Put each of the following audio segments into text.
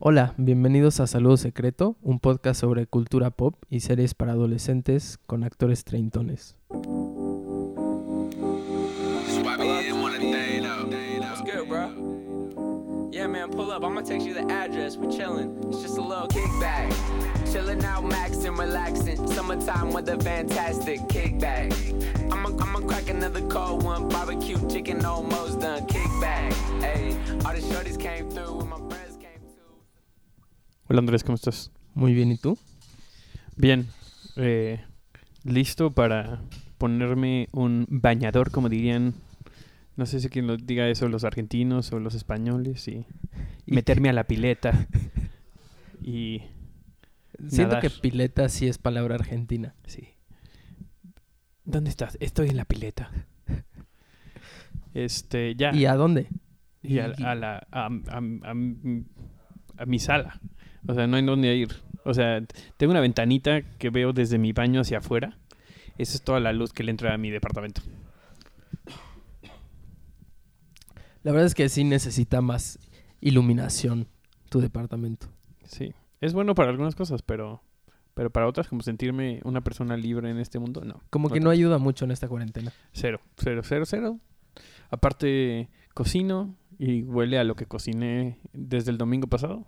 Hola, bienvenidos a Saludo Secreto, un podcast sobre cultura pop y series para adolescentes con actores treintones. Hola Andrés, ¿cómo estás? Muy bien, ¿y tú? Bien. eh, listo para ponerme un bañador, como dirían. No sé si quien lo diga eso, los argentinos o los españoles, y, Y meterme a la pileta. y Siento Nadar. que pileta sí es palabra argentina. sí. ¿Dónde estás? Estoy en la pileta. Este, ya. ¿Y a dónde? y a, a la a, a- a m- a mi sala. O sea, no hay dónde ir. O sea, tengo una ventanita que veo desde mi baño hacia afuera. Esa es toda la luz que le entra a mi departamento. La verdad es que sí necesita más iluminación tu departamento. Sí. Es bueno para algunas cosas, pero pero para otras como sentirme una persona libre en este mundo, no. Como No que no ayuda mucho en esta cuarentena. Cero, cero, cero, cero. Aparte cocino y huele a lo que cociné desde el domingo pasado.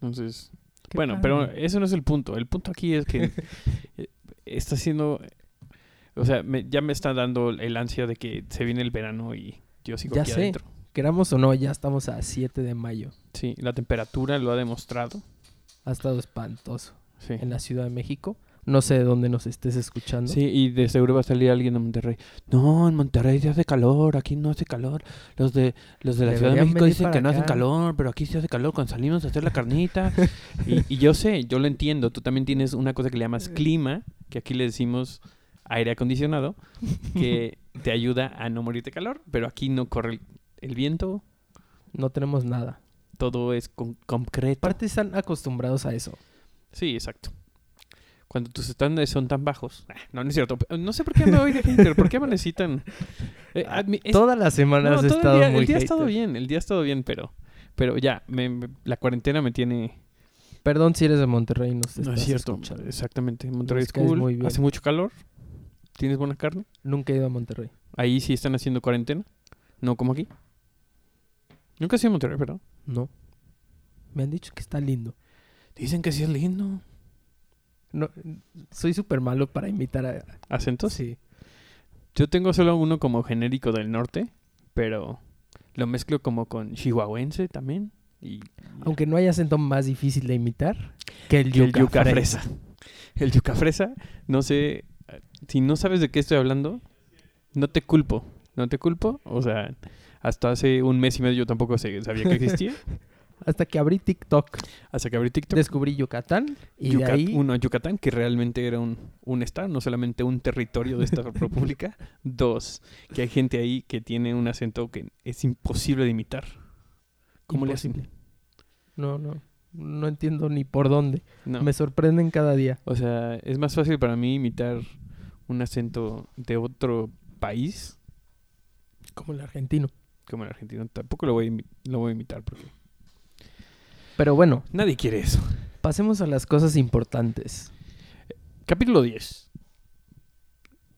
Entonces, Bueno, pero eso no es el punto. El punto aquí es que eh, está siendo... O sea, me- ya me está dando el ansia de que se viene el verano y yo sigo Ya aquí sé. adentro. Queramos o no, ya estamos a 7 de mayo. Sí, la temperatura lo ha demostrado. Ha estado espantoso Sí. en la Ciudad de México. No sé de dónde nos estés escuchando. Sí, y de seguro va a salir alguien de Monterrey. No, en Monterrey sí hace calor, aquí no hace calor. Los de los de la Ciudad de México dicen que no hacen calor, pero aquí sí hace calor cuando salimos a hacer la carnita. y, y yo sé, yo lo entiendo. Tú también tienes una cosa que le llamas clima, que aquí le decimos aire acondicionado, que te ayuda a no morir de calor, pero aquí no corre el, el viento, No tenemos nada. todo es con, concreto. Aparte están acostumbrados a eso. Sí, exacto. Cuando tus estándares son tan bajos. Ah, No, no es cierto. No sé por qué ando hoy de hater. ¿Por qué amanecí tan...? Eh, admi- es- Toda la semana no, has todo el estado día, muy el día ha estado bien. El día ha estado bien, pero... Pero ya, me- me- la cuarentena me tiene... Perdón si eres de Monterrey y nos No es cierto. escuchando. Exactamente. Monterrey es cool. muy bien. Hace mucho calor. ¿Tienes buena carne? Nunca he ido a Monterrey. Ahí sí están haciendo cuarentena. No como aquí. Nunca he sido a Monterrey, ¿verdad? No. Me han dicho que está lindo. Dicen que sí es lindo. No, soy súper malo para imitar a... ¿Acentos? Sí. Yo tengo solo uno como genérico del norte, pero lo mezclo como con chihuahuense también. Y Aunque no hay acento más difícil de imitar que el que el yuca, yuca fresa. fresa. El yuca fresa, no sé, si no sabes de qué estoy hablando, no te culpo, no te culpo. O sea, hasta hace un mes y medio yo tampoco sabía que existía. Hasta que abrí TikTok, hasta que abrí TikTok. descubrí Yucatán y Yucat- de ahí... Uno, Yucatán, que realmente era un, un estado, no solamente un territorio de esta república. Dos, que hay gente ahí que tiene un acento que es imposible de imitar. ¿Cómo le hacen? Imposible. No, no. No entiendo ni por dónde. No. Me sorprenden cada día. O sea, es más fácil para mí imitar un acento de otro país Como el argentino. como el argentino. Tampoco lo voy a, lo voy a imitar porque Pero bueno, nadie quiere eso. pasemos a las cosas importantes. Capítulo 10.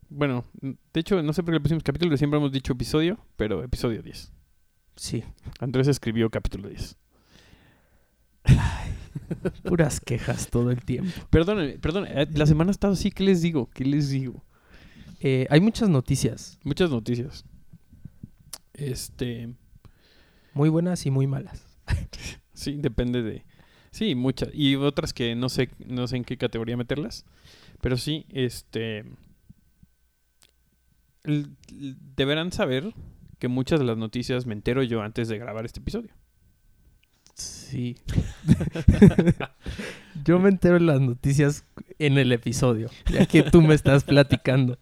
Bueno, de hecho, no sé por qué le pusimos capítulo, siempre hemos dicho episodio, pero episodio 10. Sí. Andrés escribió capítulo 10. Puras quejas todo el tiempo. Perdónenme, perdón, eh, la semana ha estado así, ¿qué les digo? ¿Qué les digo? Eh, hay muchas noticias. Muchas noticias. Este, Muy buenas y muy malas. sí, depende de... Sí, muchas. Y otras que no sé, no sé en qué categoría meterlas. Pero sí, este... Deberán saber que muchas de las noticias me entero yo antes de grabar este episodio. Sí. Yo me entero de las noticias en el episodio, ya que tú me estás platicando.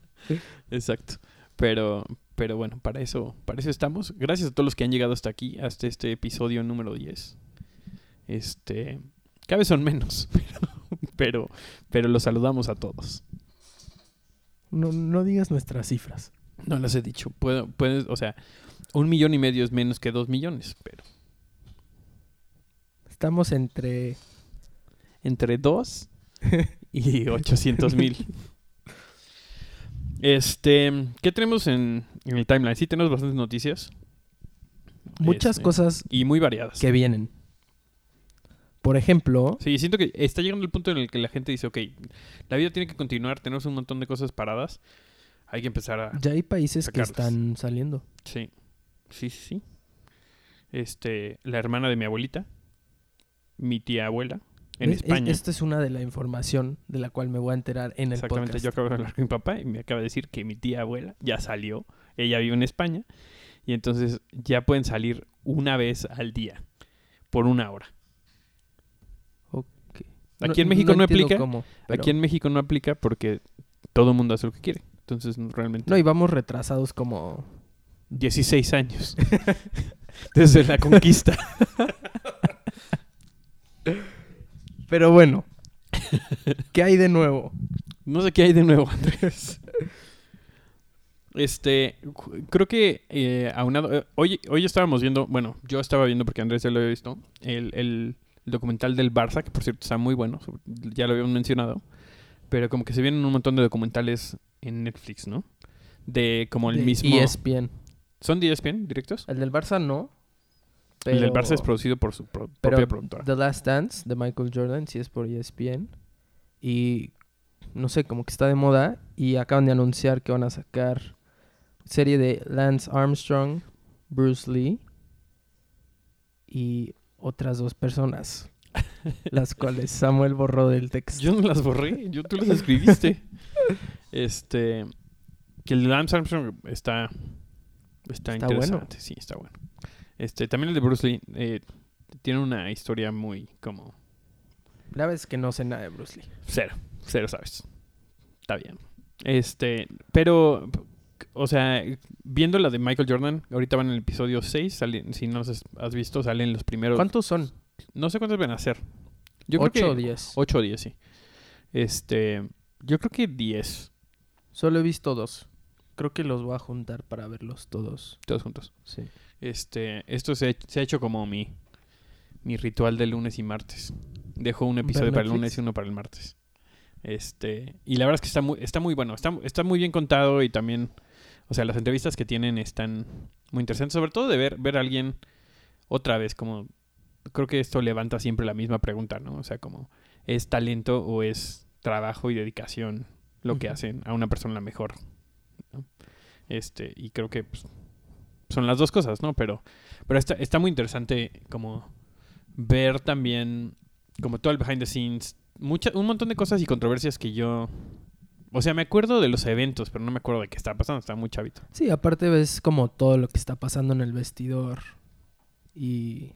Exacto. Pero, pero bueno, para eso, para eso estamos. Gracias a todos los que han llegado hasta aquí, hasta este episodio número 10. Este, cada vez son menos, pero, pero, pero los saludamos a todos. No, no digas nuestras cifras. No las he dicho. Puedo, puedes, o sea, un millón y medio es menos que dos millones, pero Estamos entre... Entre 2 y 800 mil. Este, ¿qué tenemos en, en el timeline? Sí, tenemos bastantes noticias Muchas Este, cosas y muy variadas. que vienen. Por ejemplo, Sí, siento que está llegando el punto en el que la gente dice, ok, la vida tiene que continuar, tenemos un montón de cosas paradas, hay que empezar a... ya hay países que están saliendo. Sí, sí, sí. Este, la hermana de mi abuelita, mi tía abuela, en ¿Ves? Es- España. Esta es una de la información de la cual me voy a enterar en el Exactamente, podcast. yo acabo de hablar con mi papá y me acaba de decir que mi tía abuela ya salió, ella vive en España, y entonces ya pueden salir una vez al día, por una hora. Aquí en México no aplica, cómo, pero- Aquí en México no aplica porque todo el mundo hace lo que quiere. Entonces, realmente... No, y vamos retrasados como... 16 años. Desde la conquista. Pero bueno. ¿Qué hay de nuevo? No sé qué hay de nuevo, Andrés. Este, creo que eh, aunado, eh, hoy, hoy estábamos viendo, bueno, yo estaba viendo porque Andrés ya lo había visto, el, el documental del Barça, que por cierto está muy bueno, ya lo habíamos mencionado, pero como que se vienen un montón de documentales en Netflix, ¿no? De como el De mismo... ESPN. ¿Son de ESPN directos? El del Barça no. El del Barça es producido por su pro- pero propia productora. The Last Dance de Michael Jordan sí es por ESPN. Y no sé, como que está de moda. Y acaban de anunciar que van a sacar serie de Lance Armstrong, Bruce Lee y otras dos personas. las cuales Samuel borró del texto. Yo no las borré, yo tú las escribiste. este, que el de Lance Armstrong está, está, Está bueno. interesante, sí, está bueno. Este, también el de Bruce Lee eh, tiene una historia muy como La es que no sé nada de Bruce Lee. cero, cero, sabes. Está bien. Este, pero, o sea, viendo la de Michael Jordan, ahorita van en el episodio 6, salen, si no los has visto, salen los primeros. ¿Cuántos son? No sé cuántos van a ser. Yo creo ¿Ocho que o diez? 8 o 10, sí. Este, yo creo que 10, Solo he visto dos. Creo que los voy a juntar para verlos todos. todos juntos. Sí. Este, esto se, se ha hecho como mi, mi ritual de lunes y martes. Dejo un episodio ¿Ver para el lunes y uno para el martes. Este, y la verdad es que está muy, está muy bueno, está, está muy bien contado y también, o sea, las entrevistas que tienen están muy interesantes, sobre todo de ver, ver a alguien otra vez, como, creo que esto levanta siempre la misma pregunta, ¿no? O sea, como, ¿es talento o es trabajo y dedicación lo que hacen a una persona mejor? ¿no? Este, y creo que pues, son las dos cosas, ¿no? Pero, pero está, está muy interesante como ver también como todo el behind the scenes, mucha, un montón de cosas y controversias que yo... O sea, me acuerdo de los eventos, pero no me acuerdo de qué estaba pasando, estaba muy chavito. Sí, aparte ves como todo lo que está pasando en el vestidor y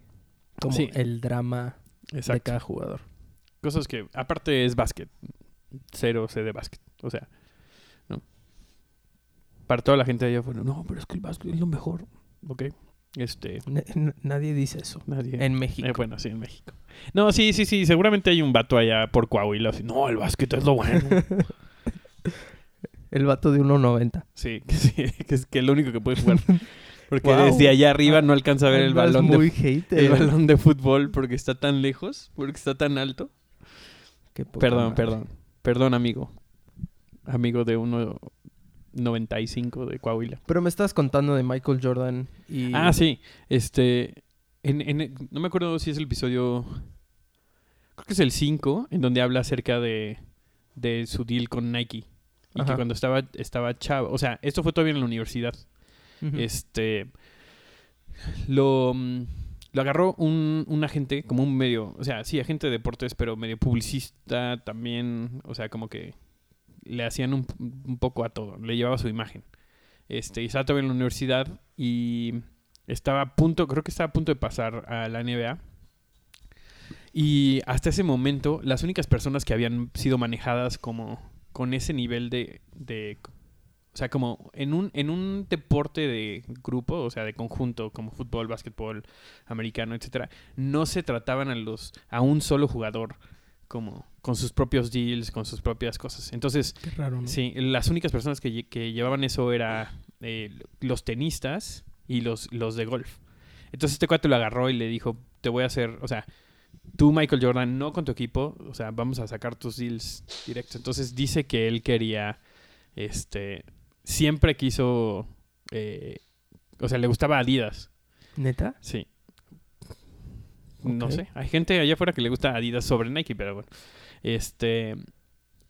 como Sí. el drama de cada jugador. Cosas que, aparte es básquet, cero sé de básquet, o sea, ¿no? Para toda la gente allá afuera, no, pero es que el básquet es lo mejor, ¿ok? Este, n- nadie dice eso. nadie... En México. Eh, bueno, sí, en México. No, sí, sí, sí. Seguramente hay un vato allá por Coahuila. Así, no, el básquet es lo bueno. El vato de 1.90. sí, que, sí, que es que es lo único que puede jugar. Porque Wow. desde allá arriba no alcanza a ver el Andas balón, muy de, hater. el balón de fútbol porque está tan lejos, porque está tan alto. Perdón, madre. perdón. Perdón, amigo. Amigo de 1.95 de Coahuila. Pero me estás contando de Michael Jordan y... Ah, sí. Este. En, en- no me acuerdo si es el episodio. Creo que es el 5, en donde habla acerca de, de su deal con Nike. Y que cuando estaba, estaba chavo. O sea, esto fue todavía en la universidad. Este. Lo. mm, Lo agarró un, un agente, como un medio. O sea, sí, agente de deportes, pero medio publicista también. O sea, como que le hacían un, un poco a todo. Le llevaba su imagen. Este, y estaba todavía en la universidad y estaba a punto, creo que estaba a punto de pasar a la NBA. Y hasta ese momento, las únicas personas que habían sido manejadas como con ese nivel de, de o sea, como en un, en un deporte de grupo, o sea, de conjunto, como fútbol, básquetbol, americano, etcétera, no se trataban a los, a un solo jugador como con sus propios deals, con sus propias cosas. Entonces, Qué raro, ¿no? Sí, las únicas personas que, lle- que llevaban eso era eh, los tenistas y los, los de golf. Entonces este cuate lo agarró y le dijo, te voy a hacer, o sea, tú, Michael Jordan, no con tu equipo, o sea, vamos a sacar tus deals directos. Entonces dice que él quería, este, siempre quiso, eh, o sea, le gustaba Adidas. ¿Neta? Sí. No sé. Hay gente allá afuera que le gusta Adidas sobre Nike, pero bueno. Este.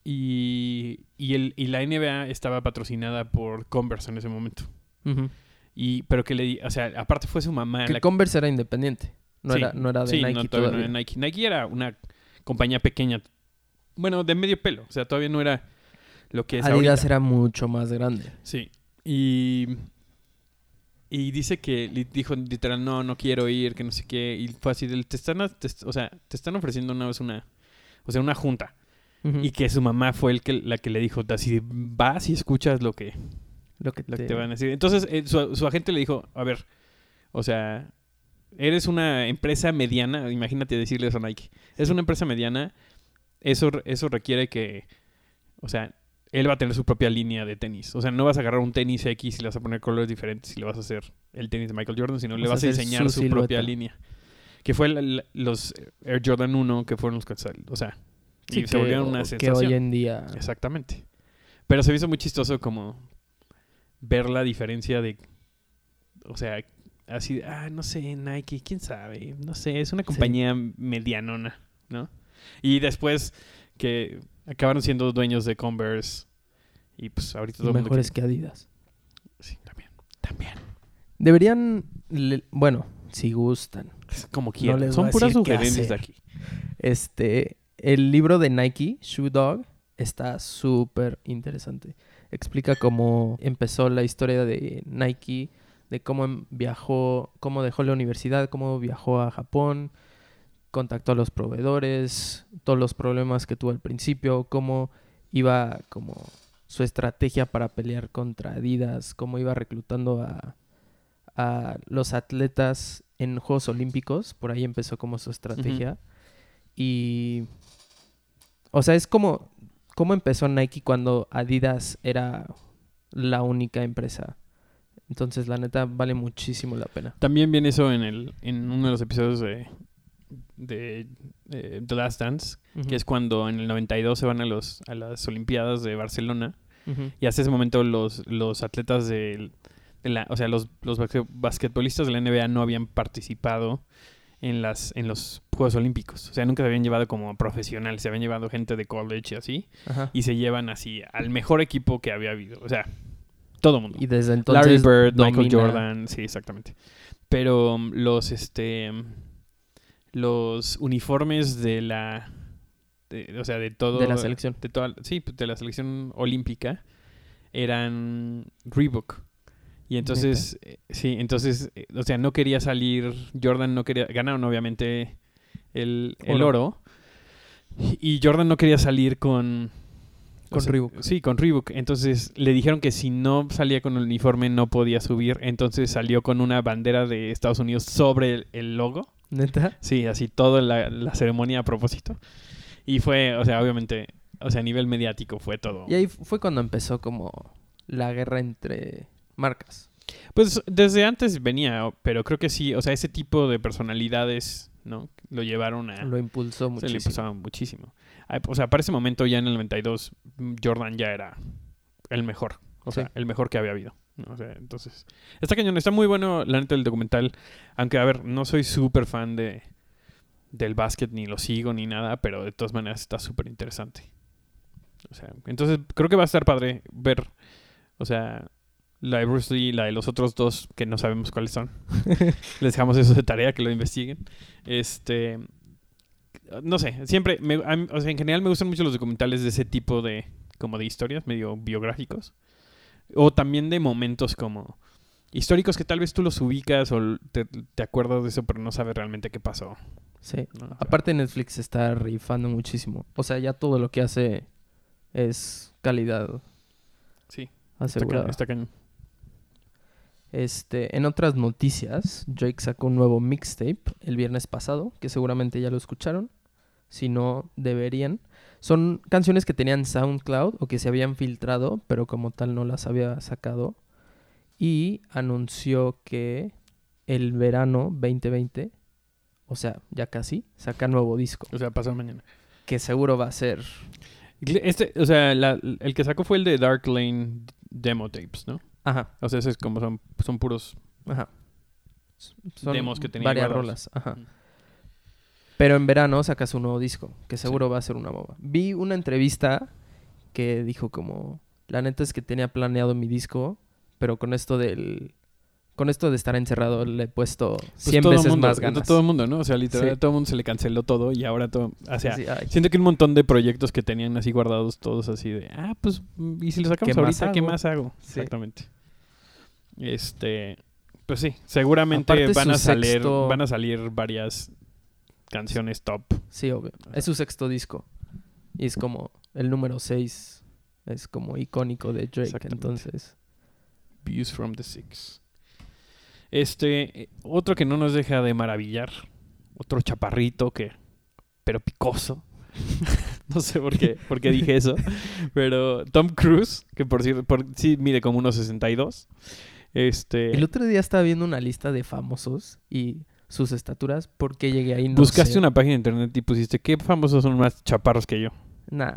Y, y, el, y la NBA estaba patrocinada por Converse en ese momento. Y, pero que le o sea, aparte fue su mamá Que la Converse era independiente. No, Sí, era, no era de sí, Nike no, todavía. no era Nike. Nike era una compañía pequeña. Bueno, de medio pelo. O sea, todavía no era lo que es Adidas ahorita. era mucho más grande. Sí. Y, y dice que dijo literal, no, no quiero ir, que no sé qué. Y fue así, te están, te o sea, te están ofreciendo una vez una, o sea, una junta. Y que su mamá fue el que, la que le dijo, así, vas y escuchas lo que, lo que lo que te, te van a decir. Entonces, eh, su, su agente le dijo, a ver, o sea, eres una empresa mediana, imagínate decirle eso a Nike. Es una empresa mediana, eso, eso requiere que, o sea, él va a tener su propia línea de tenis. O sea, no vas a agarrar un tenis X y le vas a poner colores diferentes y le vas a hacer el tenis de Michael Jordan, sino le Vas a vas a hacer diseñar su su, propia línea. Que fue la- la- los Air Jordan 1, que fueron los que O sea, y Sí, se que- volvieron una que sensación. hoy en día... Exactamente. Pero se me hizo muy chistoso como ver la diferencia de, o sea, así, ah, no sé, Nike, quién sabe, no sé, es una compañía medianona, ¿no? Y después que acabaron siendo dueños de Converse y pues ahorita todo mejores que Adidas. Sí, también, también. Deberían... le- bueno, si gustan. Como quieran. Son puras sugerencias de aquí. Este... El libro de Nike, Shoe Dog, está súper interesante. Explica cómo empezó la historia de Nike, de cómo em- viajó, cómo dejó la universidad, cómo viajó a Japón, contactó a los proveedores, todos los problemas que tuvo al principio, cómo iba como su estrategia para pelear contra Adidas, cómo iba reclutando a, los atletas en Juegos Olímpicos, por ahí empezó como su estrategia. Y, o sea, es como, cómo empezó Nike cuando Adidas era la única empresa. Entonces, la neta, vale muchísimo la pena. También viene eso en el en uno de los episodios de, de, The Last Dance, que es cuando en el 92 se van a los a las Olimpiadas de Barcelona y hasta ese momento los, los atletas de, la, o sea, los, los basque- basquetbolistas de la NBA no habían participado en las en los Juegos Olímpicos. O sea, nunca se habían llevado como profesionales, se habían llevado gente de college y así Ajá. y se llevan así al mejor equipo que había habido, o sea, todo mundo. Y desde Larry entonces Bird, Michael domina- Jordan, sí, exactamente. Pero um, los este um, los uniformes de la de- o sea, de todo de la selección. de toda sí, pues, de la selección olímpica eran Reebok. Y entonces eh, sí, entonces eh, o sea, no quería salir Jordan no quería ganaron obviamente el, el Oro. oro. Y Jordan no quería salir con Con Reebok. Sí, con Reebok. Entonces le dijeron que si no salía con el uniforme no podía subir. Entonces salió con una bandera de Estados Unidos sobre el, el logo. ¿Neta? Sí, así toda la, la ceremonia a propósito. Y fue, o sea, obviamente, o sea, a nivel mediático fue todo. Y ahí fue cuando empezó como la guerra entre marcas. Pues desde antes venía, pero creo que sí, o sea, ese tipo de personalidades, ¿no? Lo llevaron a... Lo impulsó Se le muchísimo. impulsaban muchísimo. O sea, para ese momento ya en el 92, Jordan ya era el mejor. O Sí. sea, el mejor que había habido. O sea, entonces, está cañón, está muy bueno la neta del documental. Aunque, a ver, no soy súper fan de del básquet, ni lo sigo, ni nada, pero de todas maneras está súper interesante. O sea, entonces creo que va a estar padre ver, o sea, la de Bruce Lee y la de los otros dos que no sabemos cuáles son. Les dejamos eso de tarea, que lo investiguen. Este, no sé, siempre, me- mí- o sea, en general me gustan mucho los documentales de ese tipo de, como de historias, medio biográficos. O también de momentos como históricos que tal vez tú los ubicas o te, te acuerdas de eso, pero no sabes realmente qué pasó. Sí. ¿no? O sea, Aparte Netflix está rifando muchísimo. O sea, ya todo lo que hace es calidad sí, está asegurada. está cañón. Este, en otras noticias, Drake sacó un nuevo mixtape el viernes pasado, que seguramente ya lo escucharon. Si no, deberían. Son canciones que tenían SoundCloud o que se habían filtrado, pero como tal no las había sacado. Y anunció que el verano 2020, o sea, ya casi, saca nuevo disco. O sea, pasado mañana. Que seguro va a ser. Este, o sea, la- el que sacó fue el de Dark Lane Demo Tapes, ¿no? Ajá, O sea, es como son, son puros. ajá. Son Demos que tenía varias guardados. rolas. Ajá. Mm. Pero en verano saca su nuevo disco, que seguro va a ser una bomba. Vi una entrevista que dijo como, la neta es que tenía planeado mi disco, pero con esto del con esto de estar encerrado le he puesto Pues 100 todo veces mundo, más ganas. Todo el mundo, ¿no? O sea, literal, Sí. a todo el mundo se le canceló todo y ahora todo. O sea, Sí, siento que un montón de proyectos que tenían así guardados todos así de. Ah, pues. ¿Y si lo sacamos ¿Qué más ahorita? ¿Qué más hago? Sí. Exactamente. Este. Pues sí, seguramente Aparte van a salir. sexto- Van a salir varias canciones top. sí, obvio. Es su sexto disco. Y es como el número 6 es como icónico de Drake, entonces. Views from the Six. Este, eh, otro que no nos deja de maravillar. Otro chaparrito que. Pero picoso. no sé por qué, por qué dije eso. Pero Tom Cruise, que por cierto, por, sí mide como unos 62. Este. El otro día estaba viendo una lista de famosos y sus estaturas, ¿por qué llegué ahí? No buscaste sé. una página de internet y pusiste ¿qué famosos son más chaparros que yo? Nah,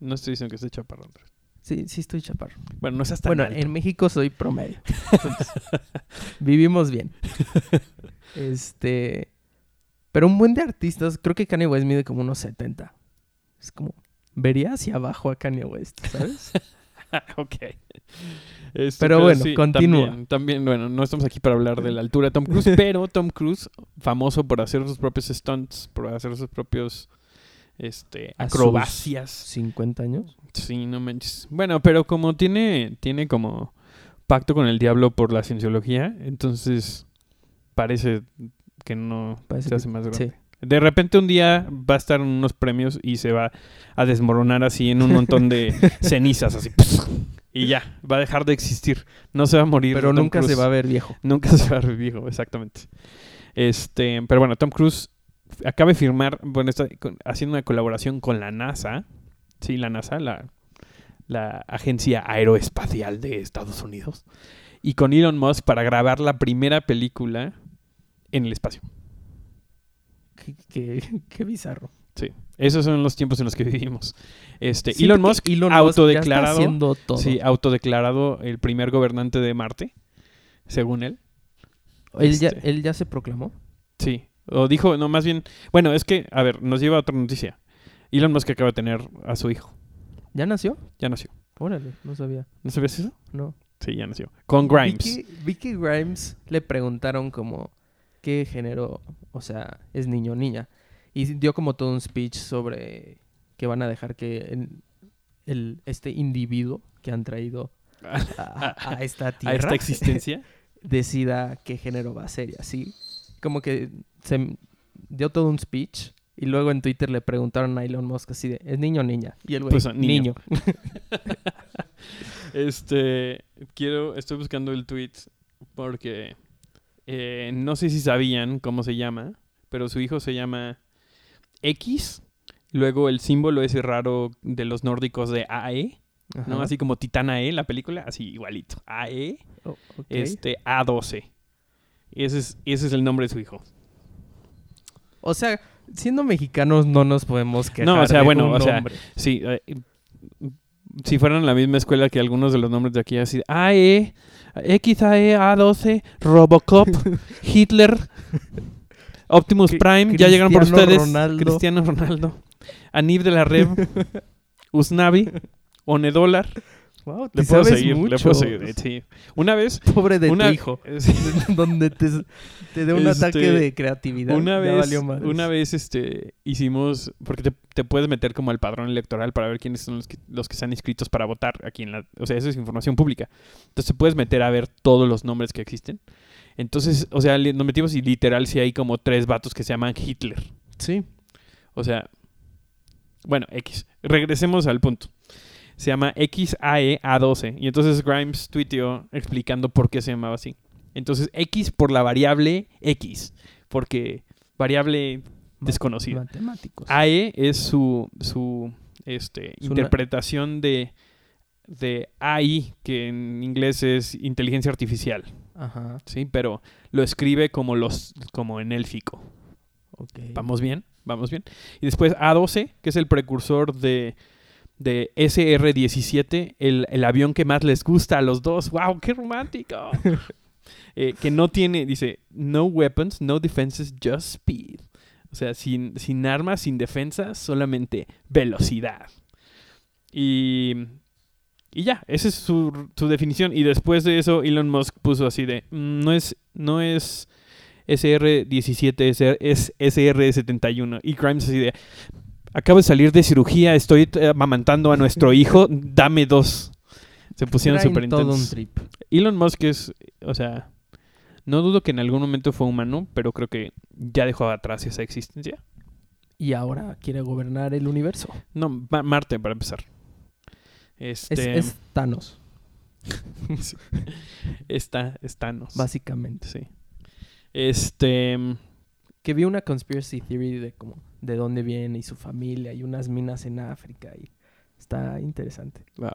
No estoy diciendo que esté chaparro, Andrés. Sí, sí estoy chaparro. Bueno, no seas tan Bueno, alto. en México soy promedio. Entonces, vivimos bien. Este. Pero un buen de artistas, creo que Kanye West mide como unos 70. Es como. Vería hacia abajo a Kanye West, ¿sabes? ok. Este, Pero bueno, continúa. También, también, bueno, no estamos aquí para hablar de la altura de Tom Cruise, pero Tom Cruise, famoso por hacer sus propios stunts, por hacer sus propios este, acrobacias. 50 años. Sí, no manches. Bueno, pero como tiene, tiene como pacto con el diablo por la cienciología, entonces parece que no Parece se que- hace más grande. Sí. De repente un día va a estar en unos premios y se va a desmoronar así en un montón de cenizas, así. Y ya, va a dejar de existir. No se va a morir. Pero Tom nunca se va a ver viejo. Nunca se va a ver viejo, exactamente. Este, pero bueno, Tom Cruise acaba de firmar, bueno, está haciendo una colaboración con la NASA. Sí, la NASA, la, la Agencia Aeroespacial de Estados Unidos. Y con Elon Musk para grabar la primera película en el espacio. Qué, qué- qué bizarro. Sí, esos son los tiempos en los que vivimos. Este, Elon Musk, Elon Musk ya está autodeclarado, haciendo todo. sí, autodeclarado el primer gobernante de Marte, según él. ¿Él, ya, este- ¿Él ya se proclamó? Sí, o dijo, no, más bien, bueno, es que, a ver, nos lleva a otra noticia. Elon Musk acaba de tener a su hijo, ¿Ya nació? ya nació. Órale, no sabía. ¿No sabías eso? No. Sí, ya nació. Con Grimes. Vi que, vi que Grimes le preguntaron como qué género, o sea, es niño o niña. Y dio como todo un speech sobre que van a dejar que el, el- este individuo que han traído a, a- a esta a tierra esta existencia. decida qué género va a ser y así. Como que se dio todo un speech y luego en Twitter le preguntaron a Elon Musk así de, ¿es niño o niña? Y el güey, Pues, niño. niño. Este, quiero, estoy buscando el tweet porque eh, no sé si sabían cómo se llama, pero su hijo se llama X. Luego el símbolo ese raro de los nórdicos de AE, ¿no? Así como Titana E, la película, así igualito. AE, Oh, este, A12. Ese es, ese es el nombre de su hijo. O sea, siendo mexicanos no nos podemos quejar No, o sea, de bueno, o sea, nombre. Sí, eh, si fueran la misma escuela que algunos de los nombres de aquí, así, AE, XAE, A12, Robocop, Hitler, Optimus Prime, ya llegaron por ustedes, Ronaldo. Cristiano Ronaldo, Anib de la Rev, Usnavi, Onedólar, Wow, te le puedo seguir, le puedo seguir, eh, sí. Una vez, Pobre de una, tu hijo. donde te, te dé un Este, ataque de creatividad. Una Ya vez, una vez este, hicimos, porque te, te puedes meter como al padrón electoral para ver quiénes son los que, los que están inscritos para votar aquí en la, o sea, eso es información pública. Entonces puedes meter a ver todos los nombres que existen. Entonces, o sea, nos metimos y literal si hay como tres vatos que se llaman Hitler. Sí. O sea, bueno, X. Regresemos al punto. Se llama E XAEA12. Y entonces Grimes tuiteó explicando por qué se llamaba así. Entonces, X por la variable X. Porque variable desconocida. Matemáticos. AE es su, su este, Su interpretación de, de AI, que en inglés es inteligencia artificial. Ajá. ¿sí? Pero lo escribe como, los, como en élfico. Ok. Vamos bien, vamos bien. Y después A12, que es el precursor de, de SR-17, el, el avión que más les gusta a los dos. ¡Wow! ¡Qué romántico! Eh, que no tiene, dice, no weapons, no defenses, just speed. O sea, sin, sin armas, sin defensas, solamente velocidad. Y, y ya, esa es su, su definición. Y después de eso, Elon Musk puso así de, "Mm, no es, no es SR17, es, es SR71. Y Grimes así de, acabo de salir de cirugía, estoy eh, amamantando a nuestro hijo, dame dos. Se pusieron súper todo un intensos. trip. Elon Musk es, o sea, no dudo que en algún momento fue humano, pero creo que ya dejó atrás esa existencia. Y ahora quiere gobernar el universo. No, Ma- Marte para empezar. Es, Este, es Thanos, sí. Está, es Thanos. básicamente. Sí. Este, Que vi una conspiracy theory de cómo, de dónde viene y su familia y unas minas en África y está interesante. wow.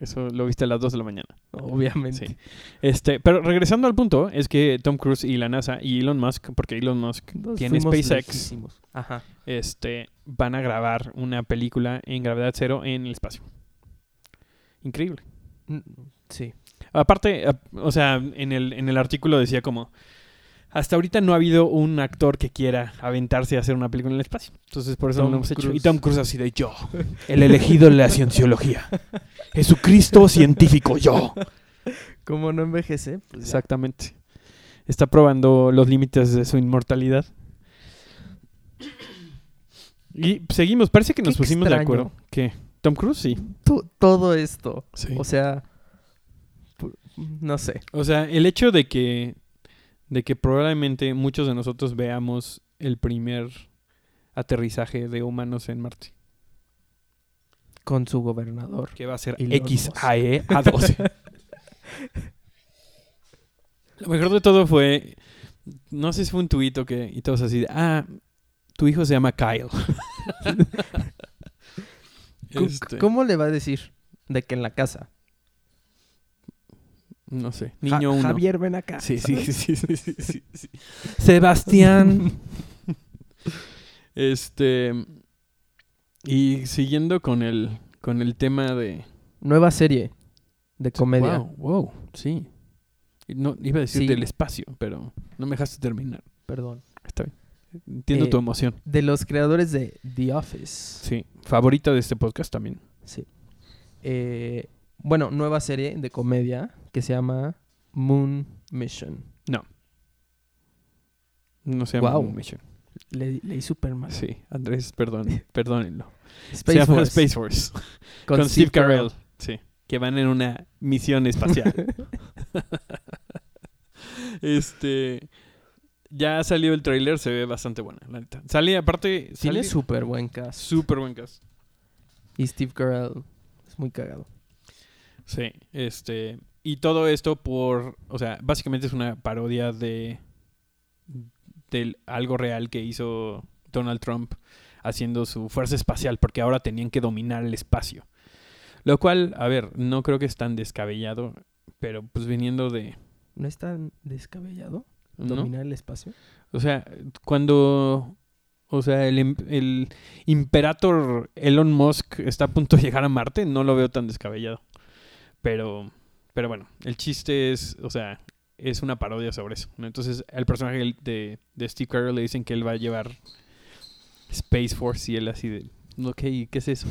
Eso lo viste a las 2 de la mañana. Obviamente. Sí. Este, pero regresando al punto, es que Tom Cruise y la NASA y Elon Musk, porque Elon Musk Nos tiene SpaceX, lejísimos. Ajá. este, van a grabar una película en gravedad cero en el espacio. Increíble. Mm, Sí. Aparte, ap- o sea, en el, en el artículo decía como, hasta ahorita no ha habido un actor que quiera aventarse a hacer una película en el espacio. Entonces por eso Tom lo hemos hecho. Y. Tom Cruise así de yo, el elegido de la cienciología. Jesucristo científico, yo. Como no envejece, pues. Exactamente. Está probando los límites de su inmortalidad. Y seguimos, parece que nos Qué pusimos de acuerdo. ¿Qué? Tom Cruise, sí. To- todo esto. Sí. O sea, no sé. O sea, el hecho de que, de que probablemente muchos de nosotros veamos el primer aterrizaje de humanos en Marte, Con su gobernador. que va a ser XAE A12. Lo mejor de todo fue, no sé si fue un tuito que, y todos así, de, ah, tu hijo se llama Kyle. Este, ¿Cómo le va a decir? De que en la casa. No sé, niño uno. Javier, ven acá. Sí, sí, sí, sí, sí, sí, sí. Sebastián. este. Y siguiendo con el, con el tema de. Nueva serie de comedia. Wow, wow, sí. No, iba a decir del espacio, pero no me dejaste terminar. Perdón. Está bien. Entiendo Eh, tu emoción. De los creadores de The Office. Sí. Favorita de este podcast también. Sí. Eh, bueno, nueva serie de comedia que se llama Moon Mission. No se llama Guau. Moon Mission. Le, leí Superman. Sí, Andrés, perdón, perdónenlo. Space se llama Force. Space Force. Con, Steve Carell. Sí. Que van en una misión espacial. este. Ya salió el tráiler, se ve bastante buena, la neta. Sale, aparte, Tiene sale súper buen cast. súper buen cast. Y Steve Carell es muy cagado. Sí, este. Y todo esto por. O sea, básicamente es una parodia de. de algo real que hizo Donald Trump haciendo su fuerza espacial, porque ahora tenían que dominar el espacio. Lo cual, a ver, no creo que es tan descabellado, pero pues viniendo de. ¿No es tan descabellado ¿no? dominar el espacio? O sea, cuando. O sea, el, el Imperator Elon Musk está a punto de llegar a Marte, no lo veo tan descabellado. Pero. Pero bueno, el chiste es. O sea, es una parodia sobre eso. ¿no? Entonces, al personaje de, de Steve Carell le dicen que él va a llevar Space Force y él así de. Ok, ¿qué es eso?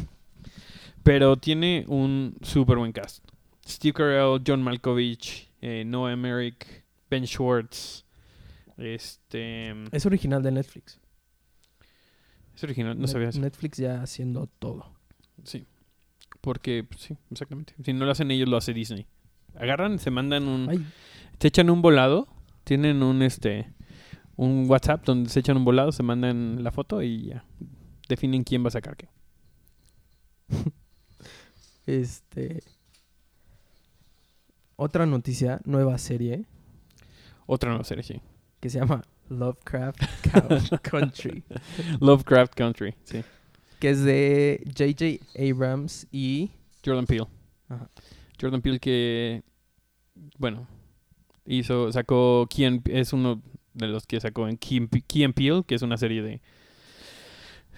Pero tiene un súper buen cast. Steve Carell, John Malkovich, eh, Noah Emmerich, Ben Schwartz. Este. Es original de Netflix. Es original, no Net- sabía eso. Netflix ya haciendo todo. Sí. Porque, pues, sí, exactamente. Si no lo hacen ellos, lo hace Disney. Agarran, se mandan un. Ay, Se echan un volado. Tienen un este. Un WhatsApp donde se echan un volado, se mandan la foto y ya. Definen quién va a sacar qué. este. Otra noticia, nueva serie Otra nueva serie, sí. que se llama Lovecraft Country. Lovecraft Country, sí. Que es de J.J. Abrams y. Jordan Peele. Ajá. Jordan Peele que. Bueno. Hizo. Sacó. ¿Quién es uno de los que sacó en Key, and Pe- Key and Peele, que es una serie de,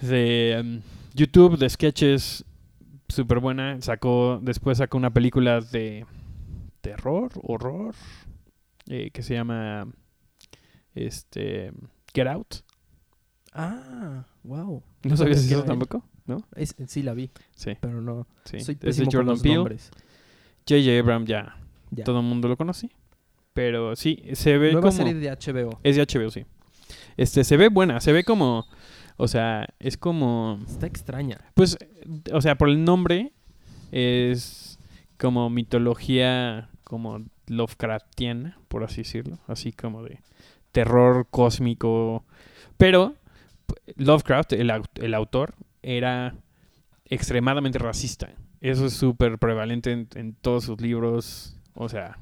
de um, YouTube de sketches súper buena. Sacó, después sacó una película de terror, horror, eh, que se llama este Get Out. Ah, wow. ¿No sabías eso tampoco? ¿No? Es, sí la vi, Sí, pero no. sí. Soy Es de Jordan los Peele. J.J. Abrams ya, Ya. todo el mundo lo conoce. Pero sí, se ve Nueva como... serie de HBO. Es de HBO, sí. Este, se ve buena, se ve como... O sea, es como... Está extraña. Pues, o sea, por el nombre es como mitología como Lovecraftiana, por así decirlo. Así como de terror cósmico. Pero Lovecraft, el, el autor, era extremadamente racista. Eso es súper prevalente en, en todos sus libros. O sea,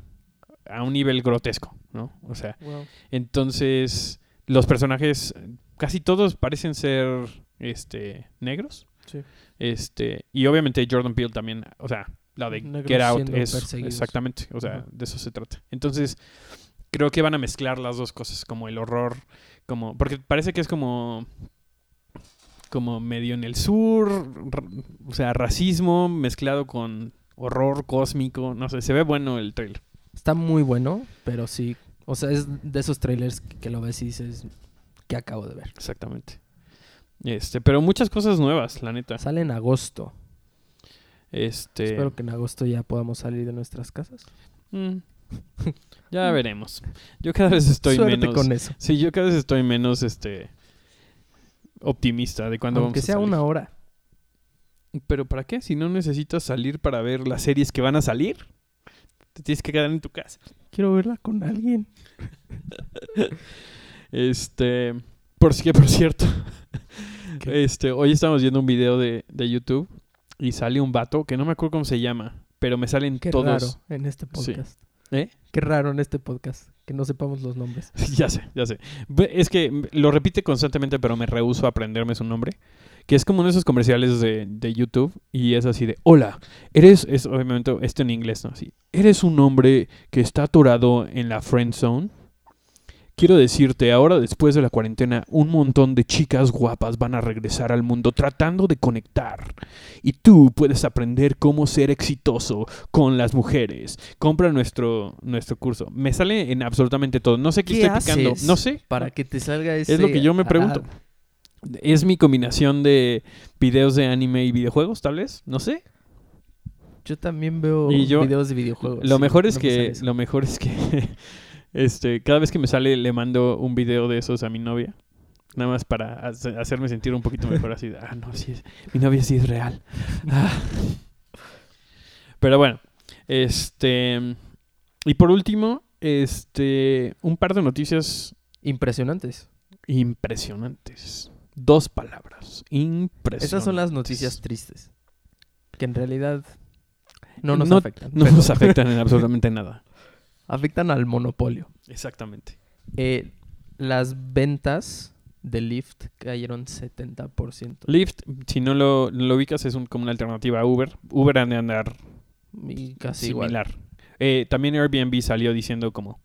a un nivel grotesco, ¿no? O sea, Wow. entonces, los personajes, casi todos parecen ser este negros. Sí. Este, y obviamente Jordan Peele también, o sea, la de Negros Get Out es exactamente, o sea, de eso se trata. Entonces, creo que van a mezclar las dos cosas, como el horror, como porque parece que es como como medio en el sur, o sea, racismo mezclado con horror cósmico, no sé, se ve bueno el trailer. Está muy bueno, pero sí. O sea, es de esos trailers que, que lo ves y dices que acabo de ver. Exactamente. Este, pero muchas cosas nuevas, la neta. Sale en agosto. Este, Espero que en agosto ya podamos salir de nuestras casas. mm, ya veremos. Yo cada vez estoy Suerte menos con eso. Sí, yo cada vez estoy menos este optimista de cuándo Aunque vamos a sea salir. una hora. Pero ¿para qué? Si no necesitas salir para ver las series que van a salir, te tienes que quedar en tu casa. Quiero verla con alguien. Este, por si por cierto, ¿Qué? este, hoy estamos viendo un video de, de YouTube y sale un vato que no me acuerdo cómo se llama, pero me salen Qué todos. raro en este Sí. ¿Eh? Qué raro en este podcast. Que no sepamos los nombres. ya sé, ya sé. Es que lo repite constantemente, pero me rehuso a aprenderme su nombre. Que es como uno de esos comerciales de, de YouTube y es así de, hola, eres, es obviamente esto en inglés, ¿no? Así, eres un hombre que está atorado en la friend zone. Quiero decirte, ahora después de la cuarentena, un montón de chicas guapas van a regresar al mundo tratando de conectar. Y tú puedes aprender cómo ser exitoso con las mujeres. Compra nuestro, nuestro curso. Me sale en absolutamente todo. No sé qué, ¿Qué estoy picando. haces No sé. Para que te salga ese... Es lo que yo me pregunto. Ah, Es mi combinación de videos de anime y videojuegos, tal vez. No sé. yo también veo yo- videos de videojuegos. Lo sí, mejor es no que, lo mejor es que, este, cada vez que me sale le mando un video de esos a mi novia. Nada más para hace- hacerme sentir un poquito mejor así. de, Ah, no, sí es, mi novia sí es real. Ah. Pero bueno, este, y por último, este, un par de noticias Impresionantes. impresionantes. Dos palabras. Impresionantes. Esas son las noticias tristes. Que en realidad no nos No- afectan. No pero nos afectan en absolutamente nada. Afectan al monopolio. Exactamente. Eh, las ventas de Lyft cayeron 70%. Lyft, si no lo, no lo ubicas, es un- como una alternativa a Uber. Uber han de andar Y casi igual. similar. Eh, también Airbnb salió diciendo como,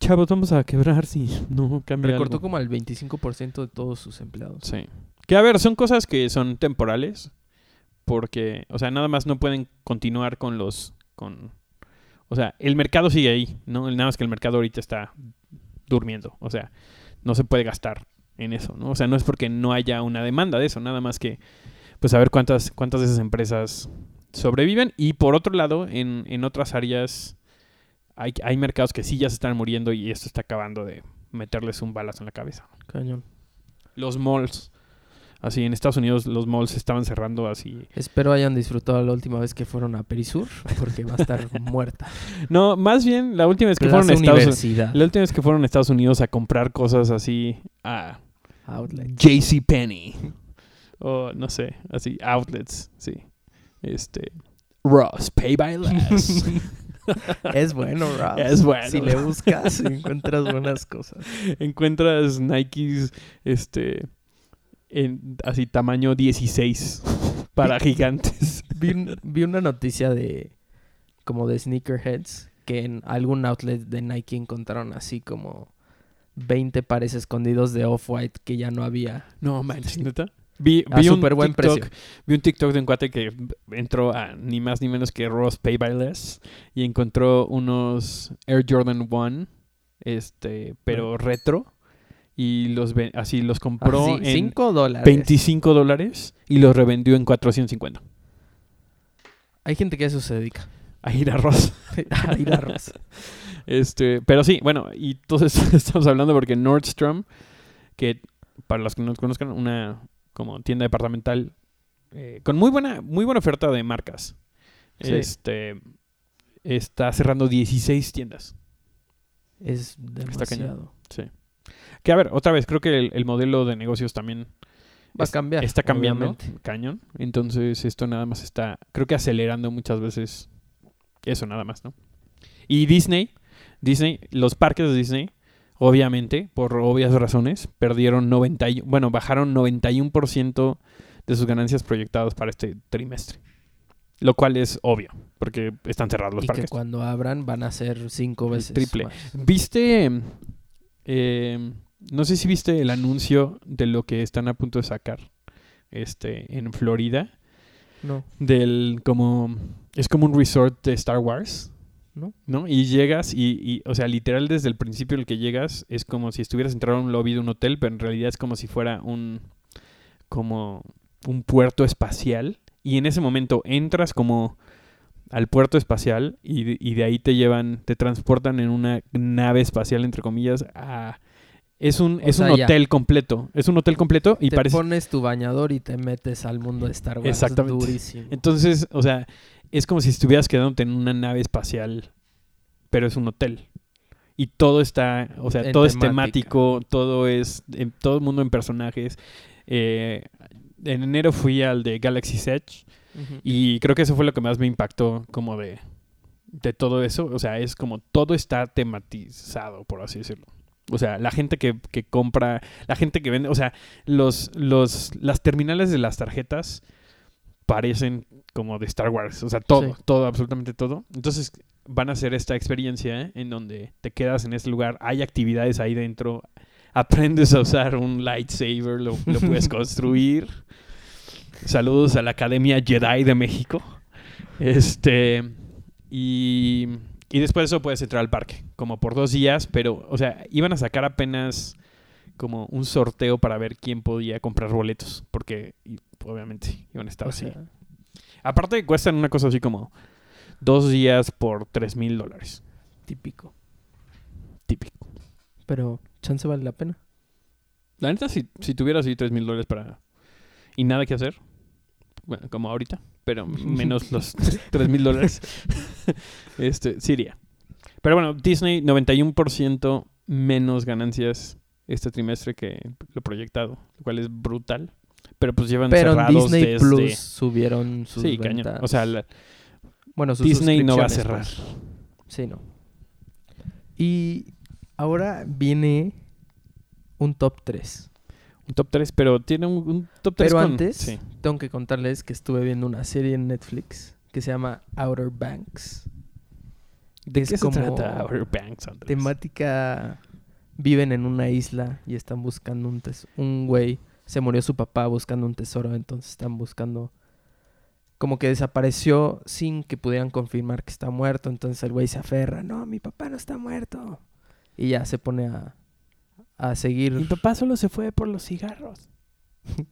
chavos, vamos a quebrar si no cambia Recortó algo". como al 25% de todos sus empleados. Sí. Que a ver, son cosas que son temporales. Porque, o sea, nada más no pueden continuar con los... con O sea, el mercado sigue ahí, ¿no? Nada más que el mercado ahorita está durmiendo. O sea, no se puede gastar en eso, ¿no? O sea, no es porque no haya una demanda de eso, nada más que, pues, a ver cuántas, cuántas de esas empresas sobreviven. Y por otro lado, en, en otras áreas hay, hay mercados que sí ya se están muriendo y esto está acabando de meterles un balazo en la cabeza. Cañón. Los malls. Así, en Estados Unidos los malls estaban cerrando así. Espero hayan disfrutado la última vez que fueron a Perisur, porque va a estar muerta. No, más bien la última vez que Plaza fueron a Estados Unidos. La última vez que fueron a Estados Unidos a comprar cosas así a Outlet. JC. O no sé, así, outlets, sí. Este. Ross, pay by less. Es bueno, Rob. Es bueno. Si le buscas, encuentras buenas cosas. Encuentras Nikes, este. En, así, tamaño 16 para gigantes. Vi, un- vi una noticia de como de sneakerheads que en algún outlet de Nike encontraron así como 20 pares escondidos de Off-White que ya no había. No manches, neta. Vi, vi un súper buen TikTok, precio. vi un TikTok de un cuate que entró a ni más ni menos que Ross Pay by Less y encontró unos Air Jordan 1, este, pero retro y los así los compró en 5 dólares. 25 dólares y los revendió en 450. Hay gente que a eso se dedica. A ir a Ross. a ir a Ross. Este, pero sí, bueno, y entonces estamos hablando porque Nordstrom, que para los que no conozcan, una como tienda departamental eh, con muy buena, muy buena oferta de marcas. Sí. Este está cerrando 16 tiendas. Es Está cañón. demasiado. Sí. Que a ver, otra vez, creo que el, el modelo de negocios también Va a cambiar. está cambiando obviamente. cañón. Entonces, esto nada más está, creo que acelerando muchas veces eso nada más, ¿no? Y Disney, Disney, los parques de Disney, obviamente, por obvias razones, perdieron 90, y- bueno, bajaron 91% de sus ganancias proyectadas para este trimestre. Lo cual es obvio, porque están cerrados los Y que parques. cuando abran van a ser cinco El veces triple. más. ¿Viste? eh, no sé si viste el anuncio de lo que están a punto de sacar este, en Florida. No, Del como. Es como un resort de Star Wars. ¿no? ¿No? Y llegas y, y, o sea, literal desde el principio el que llegas es como si estuvieras entrando a un lobby de un hotel, pero en realidad es como si fuera un, como un puerto espacial. Y en ese momento entras como al puerto espacial y, y de ahí te llevan, te transportan en una nave espacial, entre comillas, a... Es un, O es un ya. hotel completo. Es un hotel completo y te parece... pones tu bañador y te metes al mundo de Star Wars. Exactamente. Durísimo. Entonces, o sea, es como si estuvieras quedándote en una nave espacial, pero es un hotel. Y todo está, o sea, En todo es temático, todo es, en- todo el mundo en personajes. Eh, en enero fui al de Galaxy's Edge y creo que eso fue lo que más me impactó como de, de todo eso. O sea, es como todo está tematizado, por así decirlo. O sea, la gente que, que compra, la gente que vende, o sea, los, los, las terminales de las tarjetas parecen como de Star Wars. O sea, todo, Sí. todo, absolutamente todo. Entonces van a hacer esta experiencia en donde te quedas en este lugar, hay actividades ahí dentro, aprendes a usar un lightsaber, lo, lo puedes construir. Saludos a la Academia Jedi de México. Este. Y, y después de eso puedes entrar al parque, como por dos días, pero, o sea, iban a sacar apenas como un sorteo para ver quién podía comprar boletos, porque obviamente iban a estar O así. sea, Aparte cuestan una cosa así como dos días por tres mil dólares. típico. Típico. Pero, chance vale la pena. La neta, si, si tuviera así tres mil dólares para... Y nada que hacer. Bueno, como ahorita. Pero menos los tres mil dólares. este, sí iría. Pero bueno, Disney 91% menos ganancias este trimestre que lo proyectado. Lo cual es brutal. Pero pues llevan Pero en cerrados Disney desde... Plus subieron sus sí, cañón. ventas. O sea, la- bueno, sus Disney no va a cerrar. pues. Sí, no. Y ahora viene un top 3. Un top 3, pero tiene un, un top 3 Pero con... antes, Sí. tengo que contarles que estuve viendo una serie en Netflix que se llama Outer Banks. ¿De es qué se trata Outer Banks, Andrés? Temática, viven en una isla y están buscando un tesoro. Un güey, se murió su papá buscando un tesoro, entonces están buscando... Como que desapareció sin que pudieran confirmar que está muerto, entonces el güey se aferra, no, mi papá no está muerto. Y ya se pone a, a seguir... Mi papá solo se fue por los cigarros.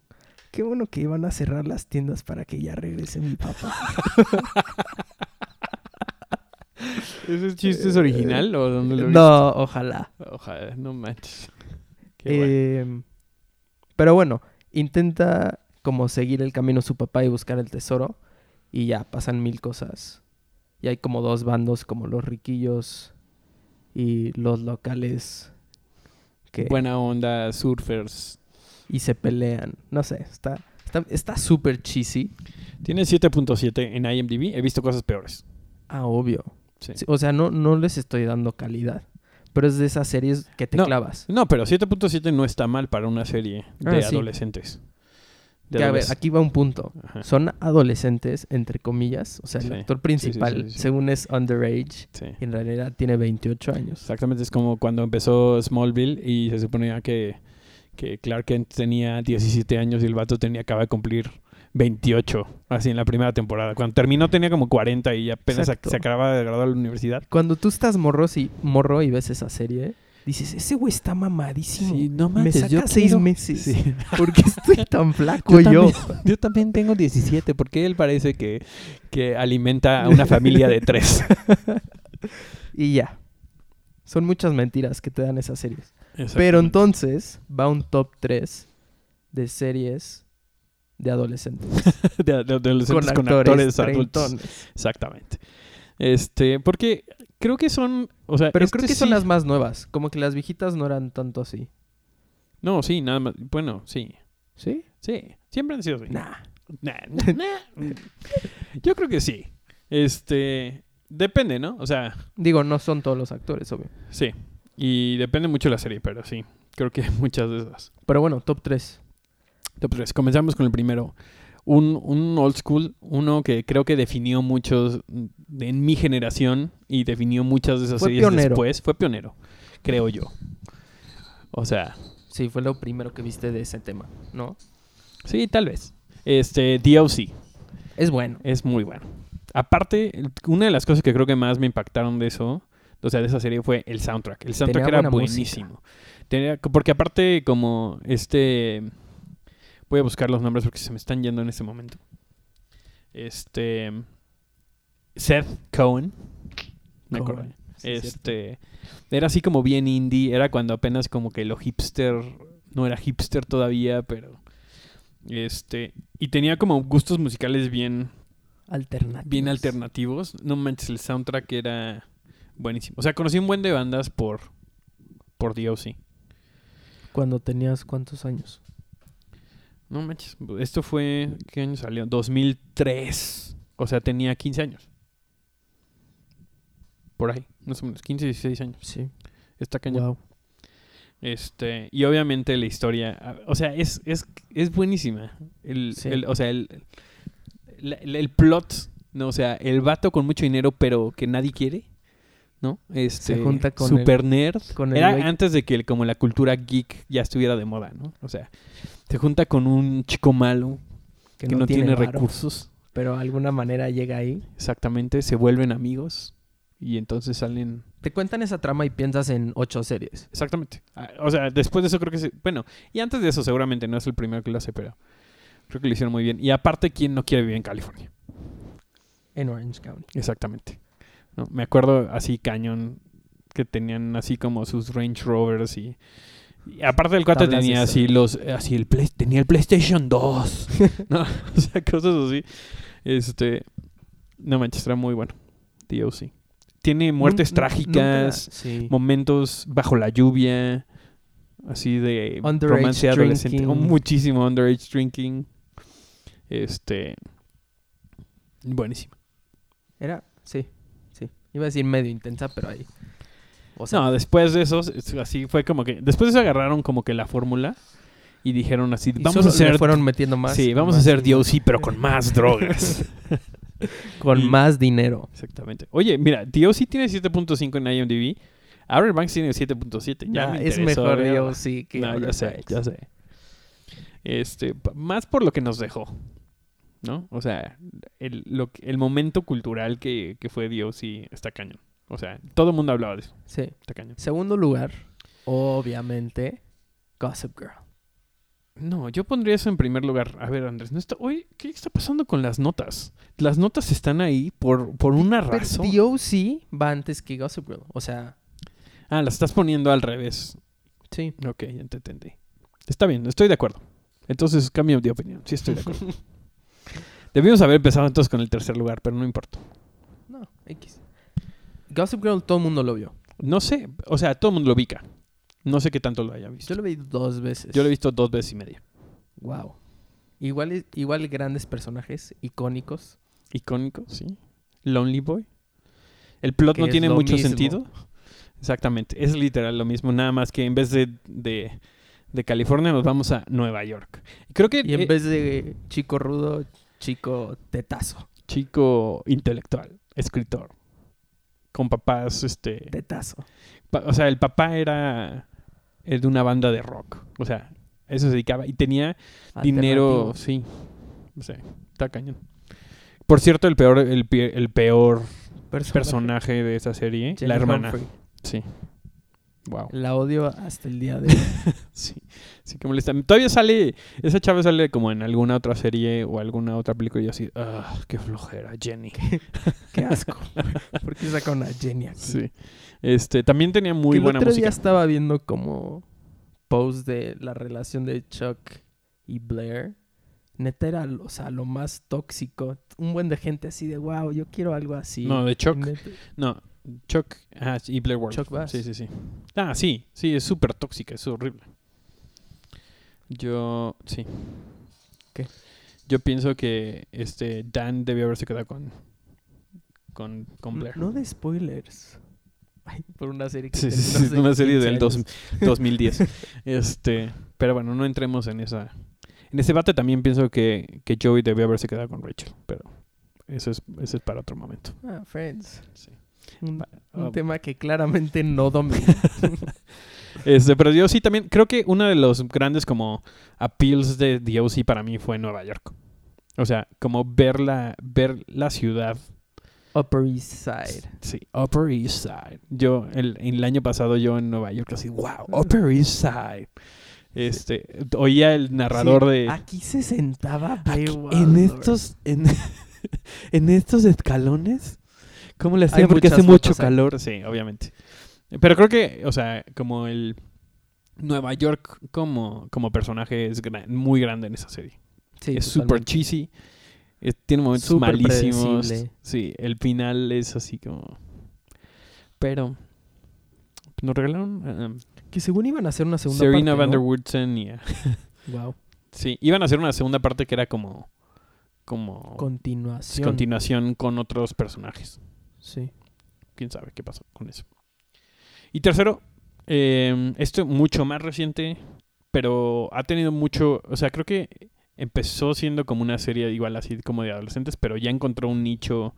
Qué bueno que iban a cerrar las tiendas para que ya regrese mi papá. ¿Ese chiste es original o dónde lo viste? no, ojalá. Ojalá, no manches. Qué bueno. Eh, Pero bueno, intenta como seguir el camino de su papá y buscar el tesoro. Y ya pasan mil cosas. Y hay como dos bandos, como los riquillos y los locales. Que, Buena onda, surfers. Y se pelean. No sé, está está está súper cheesy. Tiene 7.7 en IMDb. He visto cosas peores. Ah, obvio. Sí. O sea, no, no les estoy dando calidad. Pero es de esas series que te No. clavas. No, pero 7.7 no está mal para una serie de Ah, sí. adolescentes. de Que, a ver, aquí va un punto. Ajá, Son adolescentes, entre comillas. O sea, el Sí. actor principal, sí, sí. según es underage, y en realidad tiene 28 años. Exactamente, es como cuando empezó Smallville y se suponía que, que Clark Kent tenía 17 años y el vato tenía acaba de cumplir 28, así en la primera temporada. Cuando terminó tenía como 40 y apenas se, Exacto. se acababa de graduar de la universidad. Cuando tú estás morro, y, morro y ves esa serie, dices, ese güey está mamadísimo. no Me saca seis meses. Sí. ¿Por qué estoy tan flaco yo? Yo también, yo también tengo 17, porque él parece que, que alimenta a una familia de tres. Y ya. Son muchas mentiras que te dan esas series. Pero entonces va un top 3 de series de adolescentes. de, de adolescentes con con actores, actores adultos. Exactamente. Este, porque creo que son, o sea, Pero este creo que son las más nuevas. Como que las viejitas no eran tanto así. No, sí, nada más. Bueno, sí. ¿Sí? Sí, siempre han sido así. Nah. Nah, nah. Yo creo que sí. Este, depende, ¿no? O sea, Digo, no son todos los actores, obvio. sí. Y depende mucho de la serie, pero sí. Creo que muchas de esas. Pero bueno, top 3. Top tres. Comenzamos con el primero. Un, un old school, uno que creo que definió muchos de- en mi generación y definió muchas de esas Fue series pionero. después. Fue pionero, creo yo. O sea, Sí, fue lo primero que viste de ese tema, ¿no? sí, tal vez. Este, DLC. Es bueno. Es muy bueno. Aparte, una de las cosas que creo que más me impactaron de eso, o sea, de esa serie fue el soundtrack. El soundtrack Tenía era buenísimo. Tenía- porque aparte, como este. Voy a buscar los nombres porque se me están yendo en este momento. Este. Seth Cohen. Me acuerdo. Sí, es este. Era así como bien indie. Era cuando apenas como que lo hipster. No era hipster todavía, pero. Este. Y tenía como gustos musicales bien Alternativas. bien alternativos. No manches, el soundtrack era buenísimo. O sea, conocí un buen de bandas por por DOC. Cuando tenías cuántos años. No manches, esto fue ¿qué año salió? 2003. O sea, tenía 15 años. Por ahí, más o menos 15, 16 años. Sí. Está cañón. Wow. Este, y obviamente la historia, o sea, es, es, es buenísima. El, Sí. el- o sea, el, el, plot, no, o sea, el vato con mucho dinero pero que nadie quiere, ¿no? Este, Se junta con super nerd. con Era antes de que como la cultura geek ya estuviera de moda, ¿no? O sea, se junta con un chico malo que, no, tiene, varo, recursos, Pero de alguna manera llega ahí. exactamente, se vuelven amigos y entonces salen Te cuentan esa trama y piensas en ocho series. Exactamente. Ah, O sea, después de eso creo que se... Bueno, y antes de eso seguramente no es el primero que lo hace, pero creo que lo hicieron muy bien. Y aparte, ¿quién no quiere vivir en California? En Orange County. Exactamente. ¿No? Me acuerdo así cañón que tenían así como sus Range Rovers y... y aparte del cuate Tablas de tenía así los... Así el Play- tenía el PlayStation 2. ¿no? O sea, cosas así. Este... No manches, era muy bueno. DOC. Tiene muertes trágicas. sí. momentos bajo la lluvia, así de Underage romance adolescente, oh, muchísimo underage drinking. Este buenísimo. Era, sí, sí. Iba a decir medio intensa, pero ahí. O sea, No, después de eso, es- así fue como que después de eso agarraron como que la fórmula y dijeron así, y vamos a hacer fueron metiendo más. Sí, vamos a hacer. DOC pero con más drogas. Con y- más dinero. Exactamente. Oye, mira, DOC tiene 7.5 en IMDb. Outer Banks tiene 7.7. Ya Nah, me es mejor sí que No, ya sé, ya sé. Este, más por lo que nos dejó, ¿no? O sea, el, lo, el momento cultural que, que fue DOC está cañón. O sea, todo el mundo hablaba de eso. Sí. Cañón. Segundo lugar, obviamente, Gossip Girl. No, yo pondría eso en primer lugar. A ver, Andrés, no está, oye, ¿qué está pasando con las notas? Las notas están ahí por, por una Pero razón. DOC va antes que Gossip Girl. O sea, Ah, las estás poniendo al revés. sí. Ok, ya te entendí. Está bien, estoy de acuerdo. Entonces cambio de opinión. Sí, estoy de acuerdo. Debimos haber empezado entonces con el tercer lugar, pero no importa. No, X. Gossip Girl todo el mundo lo vio. No sé, o sea, todo el mundo lo ubica. No sé qué tanto lo haya visto. Yo lo vi dos veces. Yo lo he visto dos veces y media. Wow. Igual, igual grandes personajes icónicos. Icónico, sí. Lonely Boy. El plot no tiene mucho mismo. sentido. Exactamente, es literal lo mismo, nada más que en vez de, de, de California nos vamos a Nueva York. Creo que Y en eh, vez de chico rudo, chico tetazo. chico intelectual, escritor, con papás, este, Tetazo. pa- o sea, el papá era eh, de una banda de rock, o sea, eso se dedicaba y tenía dinero, sí, o sea, está cañón. Por cierto, el peor, el, el peor personaje de esa serie, Jenny la hermana, Humphrey. sí, wow. La odio hasta el día de hoy. Sí, sí que molesta. Todavía sale, esa chava sale como en alguna otra serie o alguna otra película y yo así, ah, qué flojera, Jenny. Qué asco. ¿Por qué saca una Jenny aquí? Sí. Este, también tenía muy Que el buena otro música. día estaba viendo como post de la relación de Chuck y Blair. Neta era, o sea, lo más tóxico. Un buen de gente así de, wow, yo quiero algo así. No, de Chuck. Neta- No, Chuck ah, y Blair Ward. Chuck Bass. Sí, sí, sí. Ah, sí, sí, es súper tóxica, es horrible. Yo, sí. ¿Qué? Yo pienso que este Dan debió haberse quedado con con, con Blair. No de spoilers. Ay, por una serie que Sí, sí, sí, una serie 15 del dos- años. 2010. este, pero bueno, no entremos en esa. En ese debate también pienso que, que Joey debió haberse quedado con Rachel, pero eso es, eso es para otro momento. Ah, Friends. Sí. Un, ah, tema que claramente no domina. Este, pero yo sí también creo que uno de los grandes como appeals de The OC para mí fue Nueva York. O sea, como ver la, ver la ciudad. Upper East Side. Sí, Upper East Side. Yo, el, el año pasado yo en Nueva York así, wow, Upper East Side. Este, oía el narrador Sí, de... Aquí se sentaba en estos en, en estos escalones cómo le Hay hacían porque hace mucho calor sí obviamente pero creo que o sea como el Nueva York como como personaje es muy grande en esa serie Sí, es super totalmente. cheesy es- tiene momentos Súper malísimos predecible. sí el final es así como pero nos regalaron um, Que según iban a hacer una segunda Serena parte, van der ¿no? Woodsen y a- Wow. sí iban a hacer una segunda parte que era como como Continuación. continuación con otros personajes. Sí. Quién sabe qué pasó con eso. Y tercero, eh, esto mucho más reciente, pero ha tenido mucho, o sea, creo que empezó siendo como una serie igual así como de adolescentes, pero ya encontró un nicho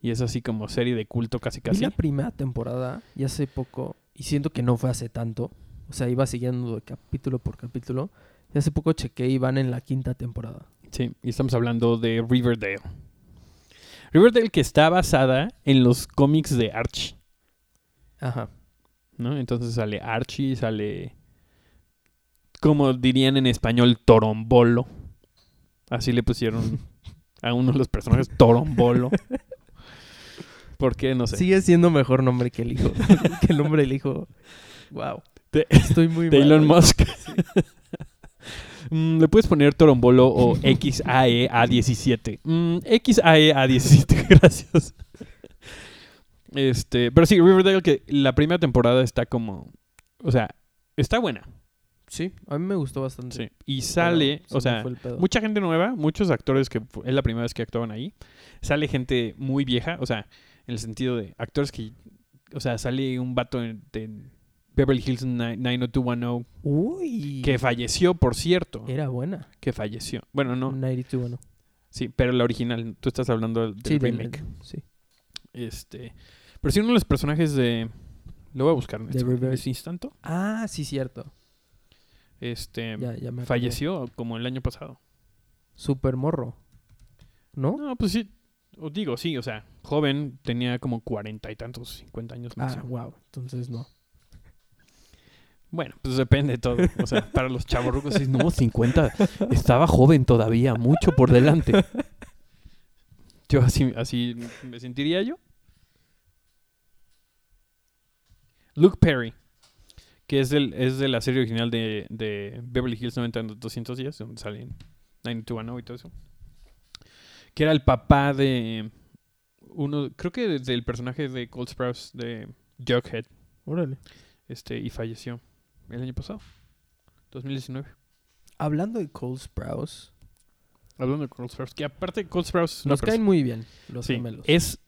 y es así como serie de culto casi Vi casi. la primera temporada y hace poco, y siento que no fue hace tanto. O sea, iba siguiendo de capítulo por capítulo. Y hace poco chequé y van en la quinta temporada. Sí, y estamos hablando de Riverdale. Riverdale que está basada en los cómics de Archie, Ajá. ¿no? Entonces sale Archie, sale como dirían en español Torombolo. Así le pusieron a uno de los personajes Torombolo. ¿Por qué? No sé. Sigue siendo mejor nombre que el hijo. que el nombre del hijo. Wow. De- Estoy muy de mal Elon. Musk. Mm, Le puedes poner Torombolo o E XAE-A17. Mm, XAE-A17, gracias. Este, pero sí, Riverdale, que la primera temporada está como. O sea, está buena. Sí, a mí me gustó bastante. Sí. Y sale, o sea, mucha gente nueva, muchos actores que es la primera vez que actuaban ahí. Sale gente muy vieja, o sea, en el sentido de actores que. O sea, sale un vato de Beverly Hills Ni- 90210 Uy. que falleció, por cierto. Era buena. Que falleció. Bueno, no, 92, bueno. sí, pero la original, tú estás hablando del, del Sí, del- remake. sí. Este. Pero sí, uno de los personajes de. Lo voy a buscar en este, en este instante. Ah, sí, cierto. Este. Ya, ya me falleció como el año pasado. Super morro. ¿No? No, pues sí. Os digo, sí, o sea, joven, tenía como cuarenta y tantos, cincuenta años ah, máximo. wow. Entonces no. Bueno, pues depende de todo. O sea, para los chavorrucos es, no, 50, estaba joven todavía, mucho por delante. Yo así, así me sentiría yo. Luke Perry, que es, del, es de la serie original de, de Beverly Hills 90210 días, donde salen 90210 y todo eso. Que era el papá de uno, creo que del personaje de Cold Sprouse de Jughead Órale. este y falleció el año pasado 2019 Hablando de Cole Sprouse, hablando de Cold Sprouse que aparte Cold Sprouse es nos caen muy bien los sí, gemelos. es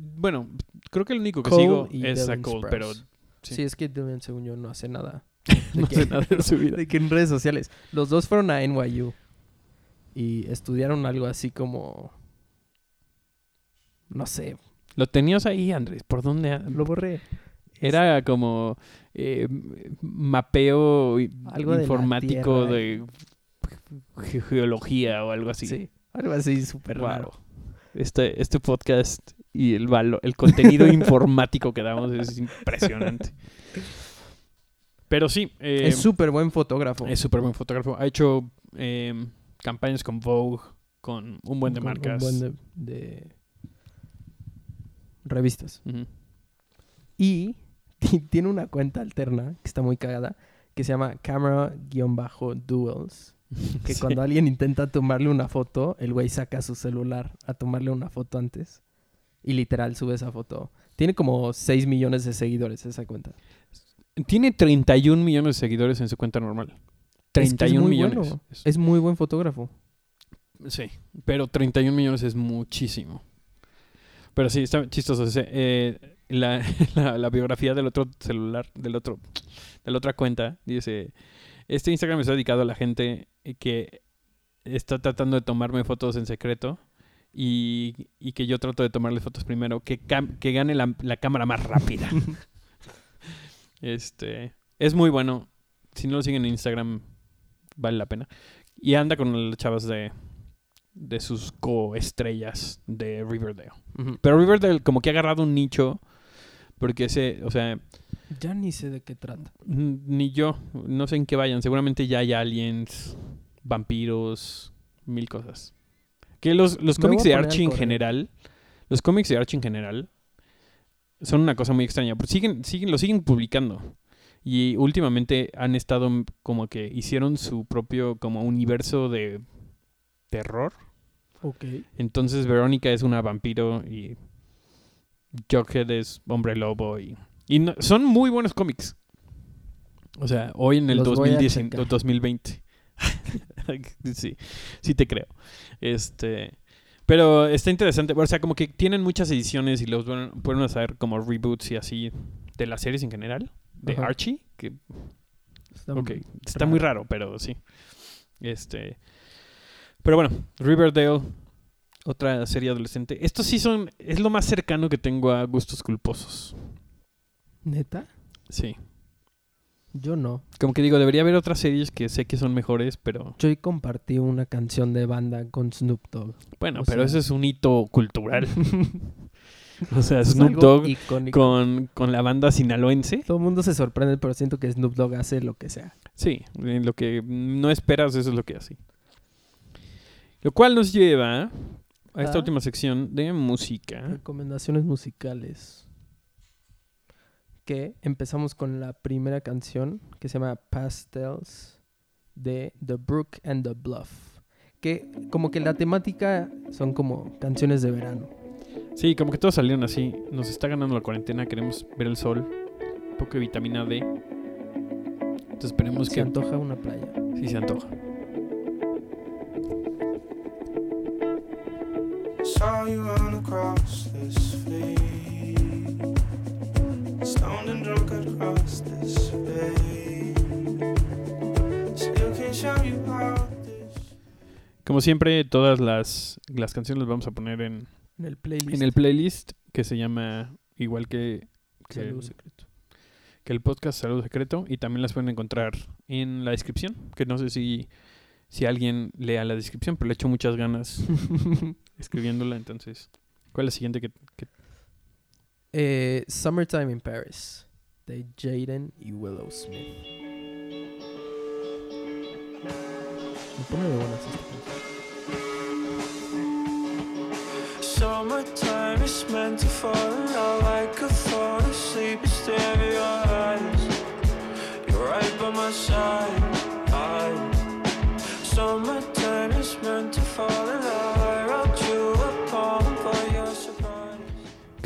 bueno creo que el único que Cole sigo es a Devin Cole Sprouse. pero sí. sí. es que Dylan, según yo, no hace nada. De no que- sé nada de su vida. de que en redes sociales. Los dos fueron a NYU y estudiaron algo así como. No sé, Lo tenías ahí, Andrés. ¿Por dónde? lo borré. Era como eh, mapeo Algo de informático Tierra. de, ge- geología o algo así. Sí, algo así súper Wow. raro. Este, este podcast y el valo- el contenido informático que damos es impresionante. Pero sí, eh, es súper buen fotógrafo. es súper buen fotógrafo. Ha hecho eh, campañas con Vogue, con un buen de Con marcas. Un buen de, de revistas. Y tiene una cuenta alterna que está muy cagada que se llama Camera-Duels. Que Sí. cuando alguien intenta tomarle una foto, el güey saca su celular a tomarle una foto antes. Y literal sube esa foto. Tiene como 6 millones de seguidores esa cuenta. Tiene 31 millones de seguidores en su cuenta normal. 31 muy millones. bueno. Es- Es muy buen fotógrafo. Sí, pero 31 millones es muchísimo. Pero sí, está chistoso. ese, eh, la, la- la biografía del otro celular, del otro, de la otra cuenta, dice, este Instagram está dedicado a la gente que está tratando de tomarme fotos en secreto y, y que yo trato de tomarle fotos primero, que, cam- que gane la, la cámara más rápida. este, es muy bueno. Si no lo siguen en Instagram, vale la pena. Y anda con las chavas de, de sus coestrellas de Riverdale. Pero Riverdale como que ha agarrado un nicho porque ese, o sea, Ya ni sé de qué trata. ni yo, no sé en qué vayan. Seguramente ya hay aliens, vampiros, mil cosas. Que los, los cómics de Archie en corriente. general, los cómics de Archie en general son una cosa muy extraña. Porque siguen, siguen, lo siguen publicando. Y últimamente han estado como que hicieron su propio como universo de terror. Ok. Entonces Verónica es una vampiro y Jughead es hombre lobo y, y no- son muy buenos cómics. O sea, hoy en el Los voy a 2010, checar. 2020. sí, sí te creo. Este, pero está interesante, o sea, como que tienen muchas ediciones y los pueden hacer como reboots y así de las series en general, de Ajá. Archie, que Está Ok, está muy raro. raro, pero sí. Este. Pero bueno, Riverdale, otra serie adolescente. Estos sí son. Es lo más cercano que tengo a gustos culposos. ¿Neta? Sí. Yo no. Como que digo, debería haber otras series que sé que son mejores, pero. Yo compartí una canción de banda con Snoop Dogg. Bueno, O pero sea- ese es un hito cultural. o sea, Es Snoop Dogg con, con la banda sinaloense. Todo el mundo se sorprende, pero siento que Snoop Dogg hace lo que sea. Sí, lo que no esperas, eso es lo que hace. Lo cual nos lleva a esta Ah. última sección de música. Recomendaciones musicales. Que empezamos con la primera canción que se llama Pastels de The Brook and the Bluff. Que como que la temática son como canciones de verano. Sí, como que todos salieron así. Nos está ganando la cuarentena, queremos ver el sol, un poco de vitamina D. Entonces esperemos Se que antoja una playa. sí se antoja. Saw you run across this field, stoned and drunk across this bay. Still can't show you how this. Como siempre, todas las, las canciones las vamos a poner en, En el playlist. en el playlist que se llama igual que, que, Saludo secreto. que el podcast Salud Secreto y también las pueden encontrar en la descripción, que no sé si, si alguien lea la descripción, pero le echo muchas ganas escribiéndola, entonces, ¿cuál es la siguiente que, que Eh, Summertime in Paris de Jaden y Willow Smith. Me pone de buenas esta canción. Summertime is meant to fall in love. I could fall asleep and stare at your eyes. You're right by my side. I, summertime is meant to fall in love.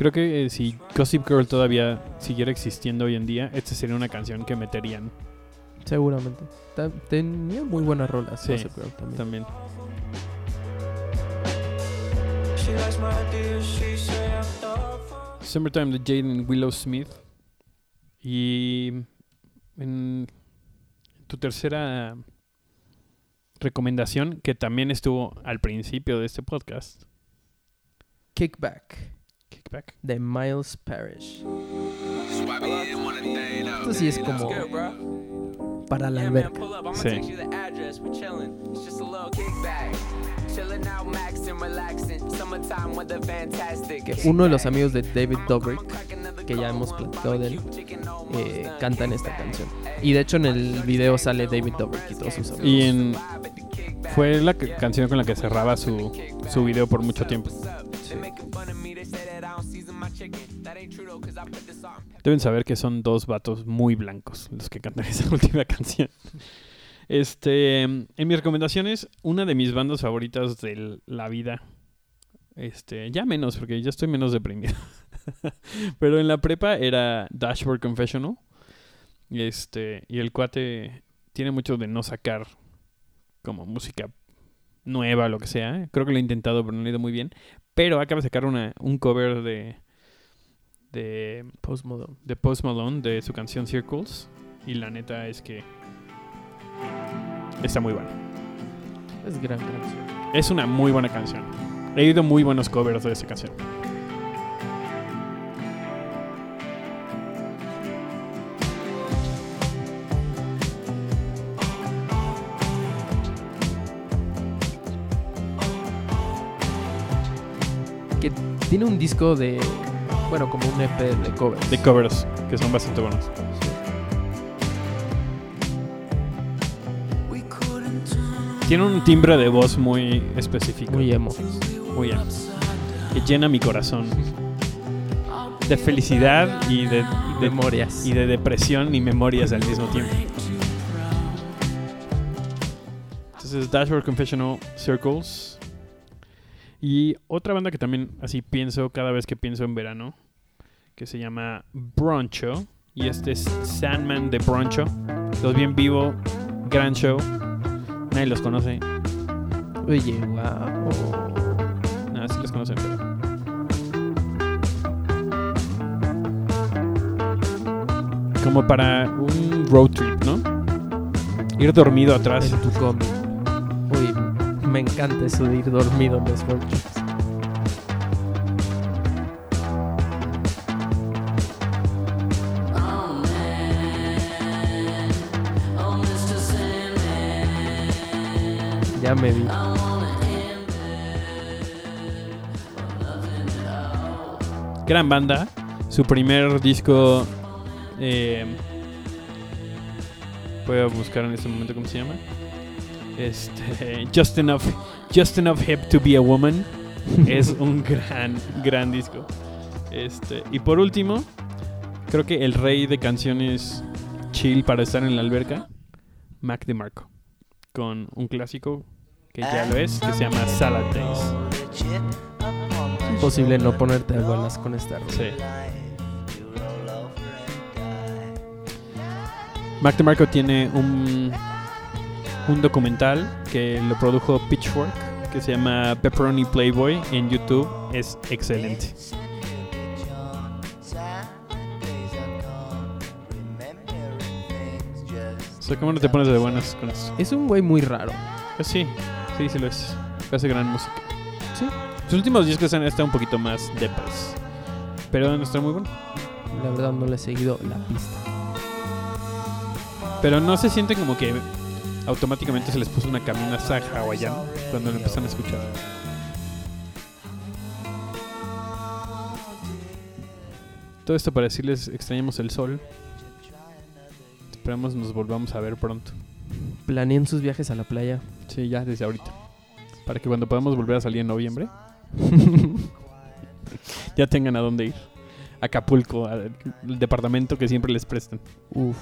Creo que eh, si Gossip Girl todavía siguiera existiendo hoy en día, esta sería una canción que meterían Seguramente. Ta- tenía muy buenas rolas. Sí, Gossip Girl también. también. Summertime de Jaden Willow Smith. Y en tu tercera recomendación, que también estuvo al principio de este podcast. Kickback Kickback. de Miles Parrish. Esto sí es como para la alberca. Sí. Que uno de los amigos de David Dobrik, que ya hemos platicado de él, eh, canta en esta canción. Y de hecho en el video sale David Dobrik y todos sus amigos. Y en, fue la canción con la que cerraba su, su video por mucho tiempo. Deben saber que son dos vatos muy blancos los que cantan esa última canción. Este, en mis recomendaciones, una de mis bandas favoritas de la vida. Este, ya menos, porque ya estoy menos deprimido. Pero en la prepa era Dashboard Confessional. Este, y el cuate tiene mucho de no sacar como música nueva, lo que sea. Creo que lo he intentado, pero no le ha ido muy bien. Pero acaba de sacar una, un cover de, de, Post Malone. de Post Malone de su canción Circles. Y la neta es que está muy buena. Es gran canción. Es una muy buena canción. He oído muy buenos covers de esa canción. Que tiene un disco de, bueno, como un EP de covers. De covers, que son bastante buenos. Tiene un timbre de voz muy específico. Muy emo. Muy bien. Que llena mi corazón. De felicidad y de, de- Memorias. y de depresión y memorias al mismo tiempo. Entonces, Dashboard Confessional Circles. Y otra banda que también así pienso cada vez que pienso en verano, que se llama Broncho. Y este es Sandman de Broncho. Los vi en vivo, gran show. Nadie los conoce. Oye, wow. Nada, sí los conocen. pero- Como para un road trip, ¿no? Ir dormido atrás. En tu combi. Uy, me encanta eso de ir dormido en los road Ya me vi. Gran banda. Su primer disco. Eh, voy a buscar en este momento cómo se llama. Este, Just Enough, Just Enough Hip to Be a Woman. es un gran, gran disco. Este, y por último, creo que el rey de canciones chill para estar en la alberca, Mac DeMarco. Con un clásico que ya lo es, que se llama Salad Days. Imposible no ponerte de buenas con esta rola. Sí. Mac DeMarco tiene un, un documental que lo produjo Pitchfork que se llama Pepperoni Playboy en YouTube. Es excelente. O sea, ¿cómo no te pones de buenas con eso? Es un güey muy raro. Pues sí, sí, sí lo es. Hace gran música. Sí. Sus últimos discos han estado un poquito más depas. Pero no está muy bueno. La verdad no le he seguido la pista. Pero no se siente como que automáticamente se les puso una caminaza hawaiana cuando lo empiezan a escuchar. Todo esto para decirles extrañamos el sol. Esperamos nos volvamos a ver pronto. Planeen sus viajes a la playa. Sí, ya desde ahorita. Para que cuando podamos volver a salir en noviembre, ya tengan a dónde ir. Acapulco, al departamento que siempre les prestan. Uf.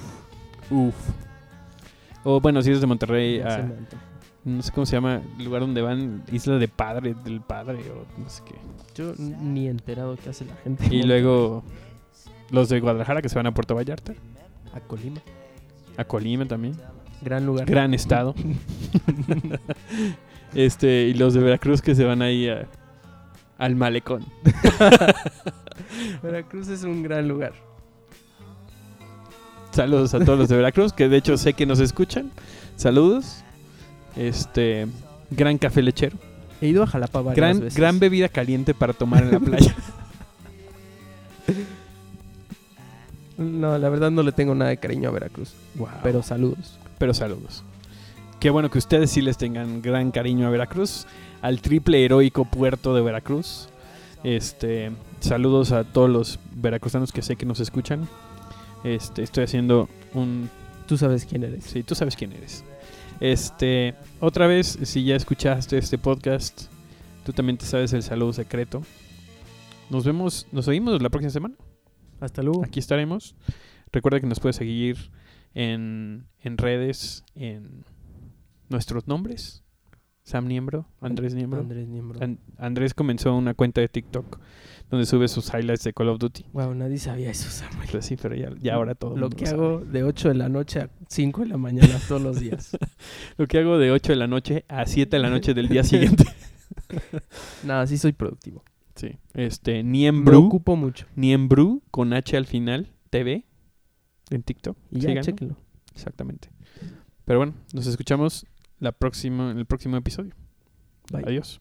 Uf. O bueno, si es de Monterrey, a- no sé cómo se llama, el lugar donde van, Isla de Padre, del Padre, o no sé qué. Yo ni enterado qué hace la gente. Y luego los de Guadalajara que se van a Puerto Vallarta, A Colima. a Colima también, Gran lugar. gran estado. este, y los de Veracruz que se van ahí a- al malecón. Veracruz es un gran lugar. Saludos a todos los de Veracruz, que de hecho sé que nos escuchan. Saludos. Este, gran café lechero. He ido a Jalapa varias Gran, veces. gran bebida caliente para tomar en la playa. No, la verdad no le tengo nada de cariño a Veracruz. Wow. Pero saludos. Pero saludos. Qué bueno que ustedes sí les tengan gran cariño a Veracruz, al triple heroico puerto de Veracruz. Este, saludos a todos los veracruzanos que sé que nos escuchan. Este, estoy haciendo un Tú sabes quién eres. Sí, tú sabes quién eres. Este, otra vez, si ya escuchaste este podcast, tú también te sabes el saludo secreto. Nos vemos, nos oímos la próxima semana. Hasta luego. Aquí estaremos. Recuerda que nos puedes seguir en, en redes, en nuestros nombres. Sam Niembro, Andrés Niembro. Andrés Niembro. An- Andrés comenzó una cuenta de TikTok donde sube sus highlights de Call of Duty. Wow, nadie sabía eso, Samuel. Pues sí, pero ya, ya ahora todo. Lo mundo que hago de 8 de la noche a 5 de la mañana todos los días. Lo que hago de 8 de la noche a 7 de la noche del día siguiente. Nada, sí soy productivo. Sí. Este, Me Niembru. ocupo mucho. Niembru con H al final, TV, en TikTok. Y ya, chéquenlo. Exactamente. Pero bueno, nos escuchamos la próxima, en el próximo episodio. Bye. Adiós.